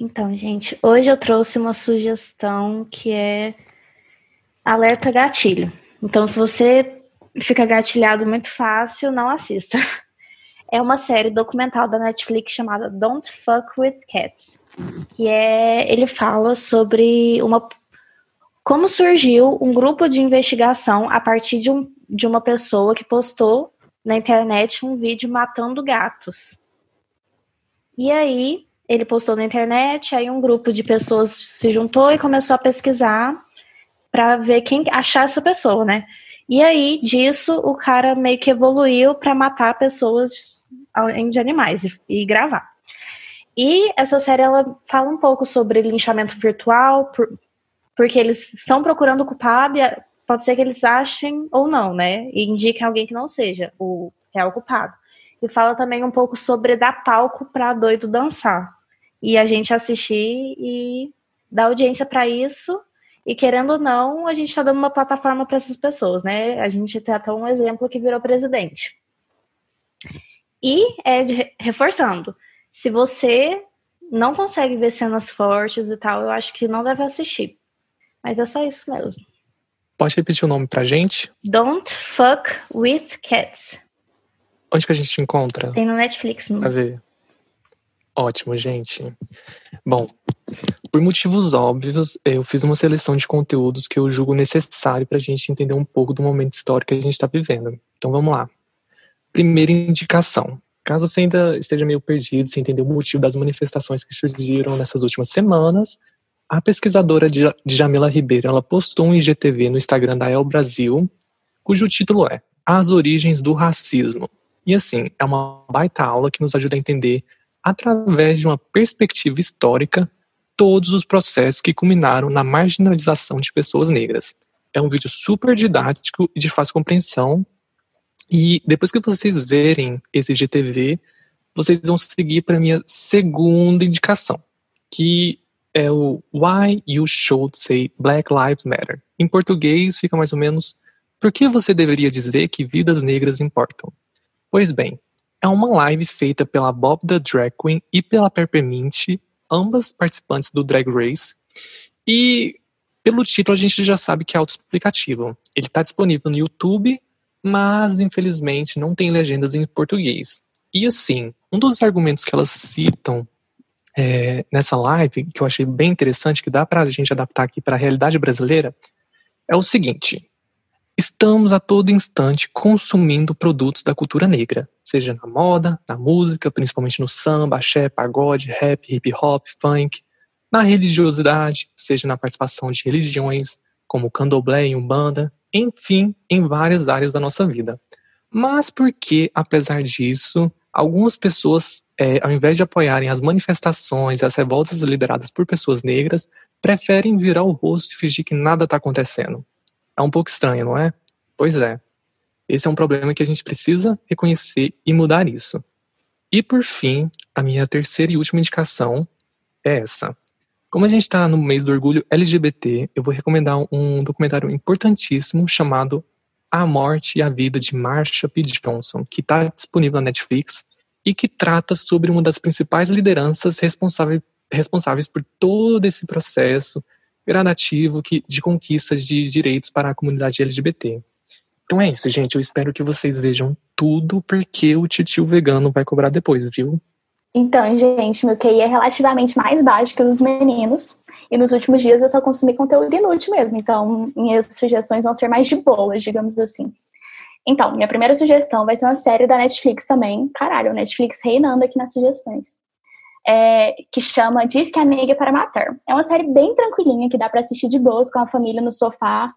Então, gente, hoje eu trouxe uma sugestão que é alerta gatilho. Então, se você fica gatilhado muito fácil, não assista. É uma série documental da Netflix chamada Don't Fuck with Cats, que é ele fala sobre uma como surgiu um grupo de investigação a partir de, um, de uma pessoa que postou na internet um vídeo matando gatos. E aí, ele postou na internet, aí um grupo de pessoas se juntou e começou a pesquisar para ver quem achar essa pessoa, né? E aí, disso, o cara meio que evoluiu para matar pessoas além de animais e, e gravar. E essa série ela fala um pouco sobre linchamento virtual, por, porque eles estão procurando o culpado e pode ser que eles achem ou não, né? E indiquem alguém que não seja o real culpado. E fala também um pouco sobre dar palco para doido dançar. E a gente assistir e dar audiência para isso. E querendo ou não, a gente está dando uma plataforma para essas pessoas, né? A gente tem até um exemplo que virou presidente. E é de- reforçando, se você não consegue ver cenas fortes e tal, eu acho que não deve assistir. Mas é só isso mesmo. Pode repetir o nome pra gente? Don't fuck with cats. Onde que a gente encontra? Tem no Netflix. Pra ver. Ótimo, gente. Bom, por motivos óbvios, eu fiz uma seleção de conteúdos que eu julgo necessário para a gente entender um pouco do momento histórico que a gente está vivendo. Então vamos lá. Primeira indicação. Caso você ainda esteja meio perdido, sem entender o motivo das manifestações que surgiram nessas últimas semanas, a pesquisadora Dja- Djamila Ribeiro ela postou um IGTV no Instagram da El Brasil, cujo título é As Origens do Racismo. E assim, é uma baita aula que nos ajuda a entender, através de uma perspectiva histórica, todos os processos que culminaram na marginalização de pessoas negras. É um vídeo super didático e de fácil compreensão. E depois que vocês verem esse GTV, vocês vão seguir para minha segunda indicação, que é o Why You Should Say Black Lives Matter. Em português fica mais ou menos Por que você deveria dizer que vidas negras importam? Pois bem, é uma live feita pela Bob the Drag Queen e pela Peppermint, ambas participantes do Drag Race. E pelo título a gente já sabe que é autoexplicativo. Ele está disponível no YouTube, mas infelizmente não tem legendas em português. E assim, um dos argumentos que elas citam é, nessa live, que eu achei bem interessante, que dá para a gente adaptar aqui para a realidade brasileira, é o seguinte: estamos a todo instante consumindo produtos da cultura negra, seja na moda, na música, principalmente no samba, axé, pagode, rap, hip hop, funk. na religiosidade, seja na participação de religiões como candomblé e umbanda, enfim, em várias áreas da nossa vida. Mas por que, apesar disso, algumas pessoas, é, ao invés de apoiarem as manifestações as revoltas lideradas por pessoas negras, preferem virar o rosto e fingir que nada está acontecendo? É um pouco estranho, não é? Pois é. Esse é um problema que a gente precisa reconhecer e mudar isso. E por fim, a minha terceira e última indicação é essa. Como a gente está no mês do orgulho LGBT, eu vou recomendar um documentário importantíssimo chamado A Morte e a Vida de Marsha P. Johnson, que está disponível na Netflix e que trata sobre uma das principais lideranças responsáveis, responsáveis por todo esse processo gradativo que, de conquistas de direitos para a comunidade LGBT. Então é isso, gente. Eu espero que vocês vejam tudo, porque o titio vegano vai cobrar depois, viu? Então, gente, meu QI é relativamente mais baixo que os dos meninos. E nos últimos dias eu só consumi conteúdo inútil mesmo. Então, minhas sugestões vão ser mais de boas, digamos assim. Então, minha primeira sugestão vai ser uma série da Netflix também. Caralho, Netflix reinando aqui nas sugestões. É, que chama Diz que Amiga é para Matar. É uma série bem tranquilinha que dá para assistir de boas com a família no sofá,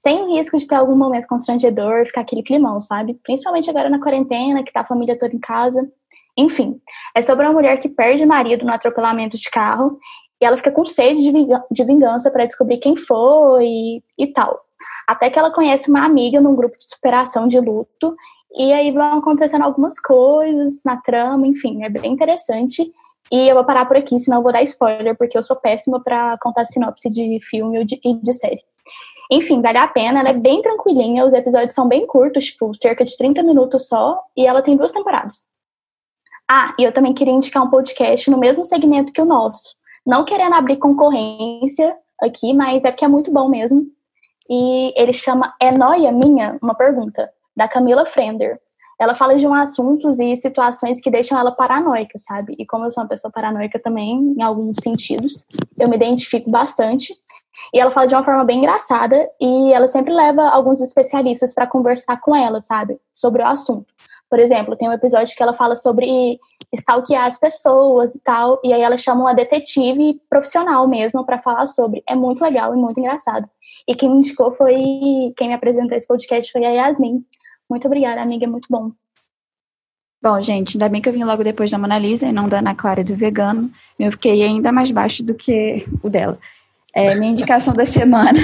sem o risco de ter algum momento constrangedor, ficar aquele climão, sabe? Principalmente agora na quarentena, que tá a família toda em casa. Enfim, é sobre uma mulher que perde o marido no atropelamento de carro e ela fica com sede de vingança para descobrir quem foi e, e tal. Até que ela conhece uma amiga num grupo de superação de luto e aí vão acontecendo algumas coisas na trama, enfim, é bem interessante. E eu vou parar por aqui, senão eu vou dar spoiler, porque eu sou péssima para contar sinopse de filme e de série. Enfim, vale a pena, ela é bem tranquilinha, os episódios são bem curtos, tipo, cerca de 30 minutos só, e ela tem duas temporadas. Ah, e eu também queria indicar um podcast no mesmo segmento que o nosso. Não querendo abrir concorrência aqui, mas é porque é muito bom mesmo. E ele chama É Noia Minha? Uma pergunta, da Camila Frender. Ela fala de um assuntos e situações que deixam ela paranoica, sabe? E como eu sou uma pessoa paranoica também, em alguns sentidos, eu me identifico bastante. E ela fala de uma forma bem engraçada e ela sempre leva alguns especialistas para conversar com ela, sabe? Sobre o assunto. Por exemplo, tem um episódio que ela fala sobre stalkear as pessoas e tal, e aí ela chama uma detetive profissional mesmo para falar sobre. É muito legal e muito engraçado. E quem me indicou foi, quem me apresentou esse podcast foi a Yasmin. Muito obrigada, amiga, é muito bom. Bom, gente, ainda bem que eu vim logo depois da Mona Lisa e não da Ana Clara do Vegano. Eu fiquei ainda mais baixo do que o dela. É, minha indicação da semana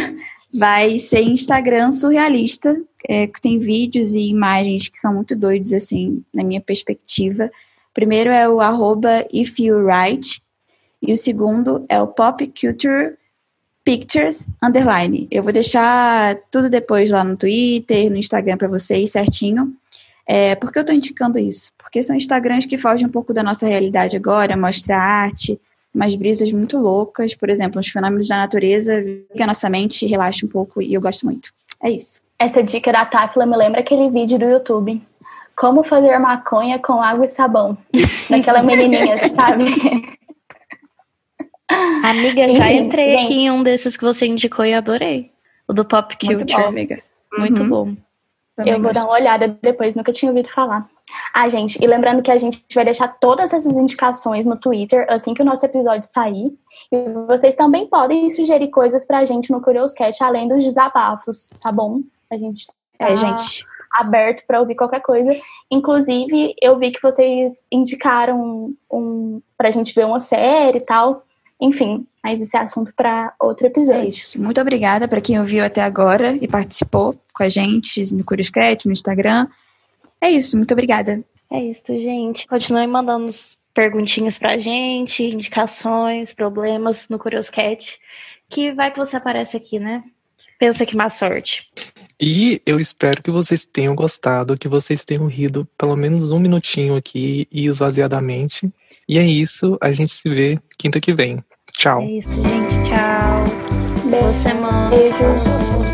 vai ser Instagram surrealista, é, que tem vídeos e imagens que são muito doidos, assim, na minha perspectiva. Primeiro é o arroba if you write, e o segundo é o Pop Culture Pictures Underline. Eu vou deixar tudo depois lá no Twitter, no Instagram para vocês certinho. É, por que eu estou indicando isso? Porque são Instagrams que fogem um pouco da nossa realidade agora, mostra arte, umas brisas muito loucas, por exemplo, os fenômenos da natureza, que a nossa mente relaxa um pouco e eu gosto muito. É isso. Essa dica da Tafila me lembra aquele vídeo do YouTube. Como fazer maconha com água e sabão. *laughs* Daquela menininha, sabe? Amiga, já entrei gente. aqui em um desses que você indicou e adorei. O do Pop Culture. Muito bom, amiga. Muito uhum. bom. Também eu vou dar uma olhada depois, nunca tinha ouvido falar. Ah, gente, e lembrando que a gente vai deixar todas essas indicações no Twitter assim que o nosso episódio sair. E vocês também podem sugerir coisas pra gente no Curioscat, além dos desabafos, tá bom? A gente tá é, gente. aberto para ouvir qualquer coisa. Inclusive, eu vi que vocês indicaram um, pra gente ver uma série e tal. Enfim, mas esse é assunto para outro episódio. É isso. Muito obrigada para quem ouviu até agora e participou com a gente no Curioscat, no Instagram. É isso, muito obrigada. É isso, gente. Continuem mandando perguntinhas pra gente, indicações, problemas no Curioscat, que vai que você aparece aqui, né? Pensa que má sorte. E eu espero que vocês tenham gostado, que vocês tenham rido pelo menos um minutinho aqui e esvaziadamente. E é isso, a gente se vê quinta que vem. Tchau. É isso, gente. Tchau. Beijo. Boa semana. Beijos.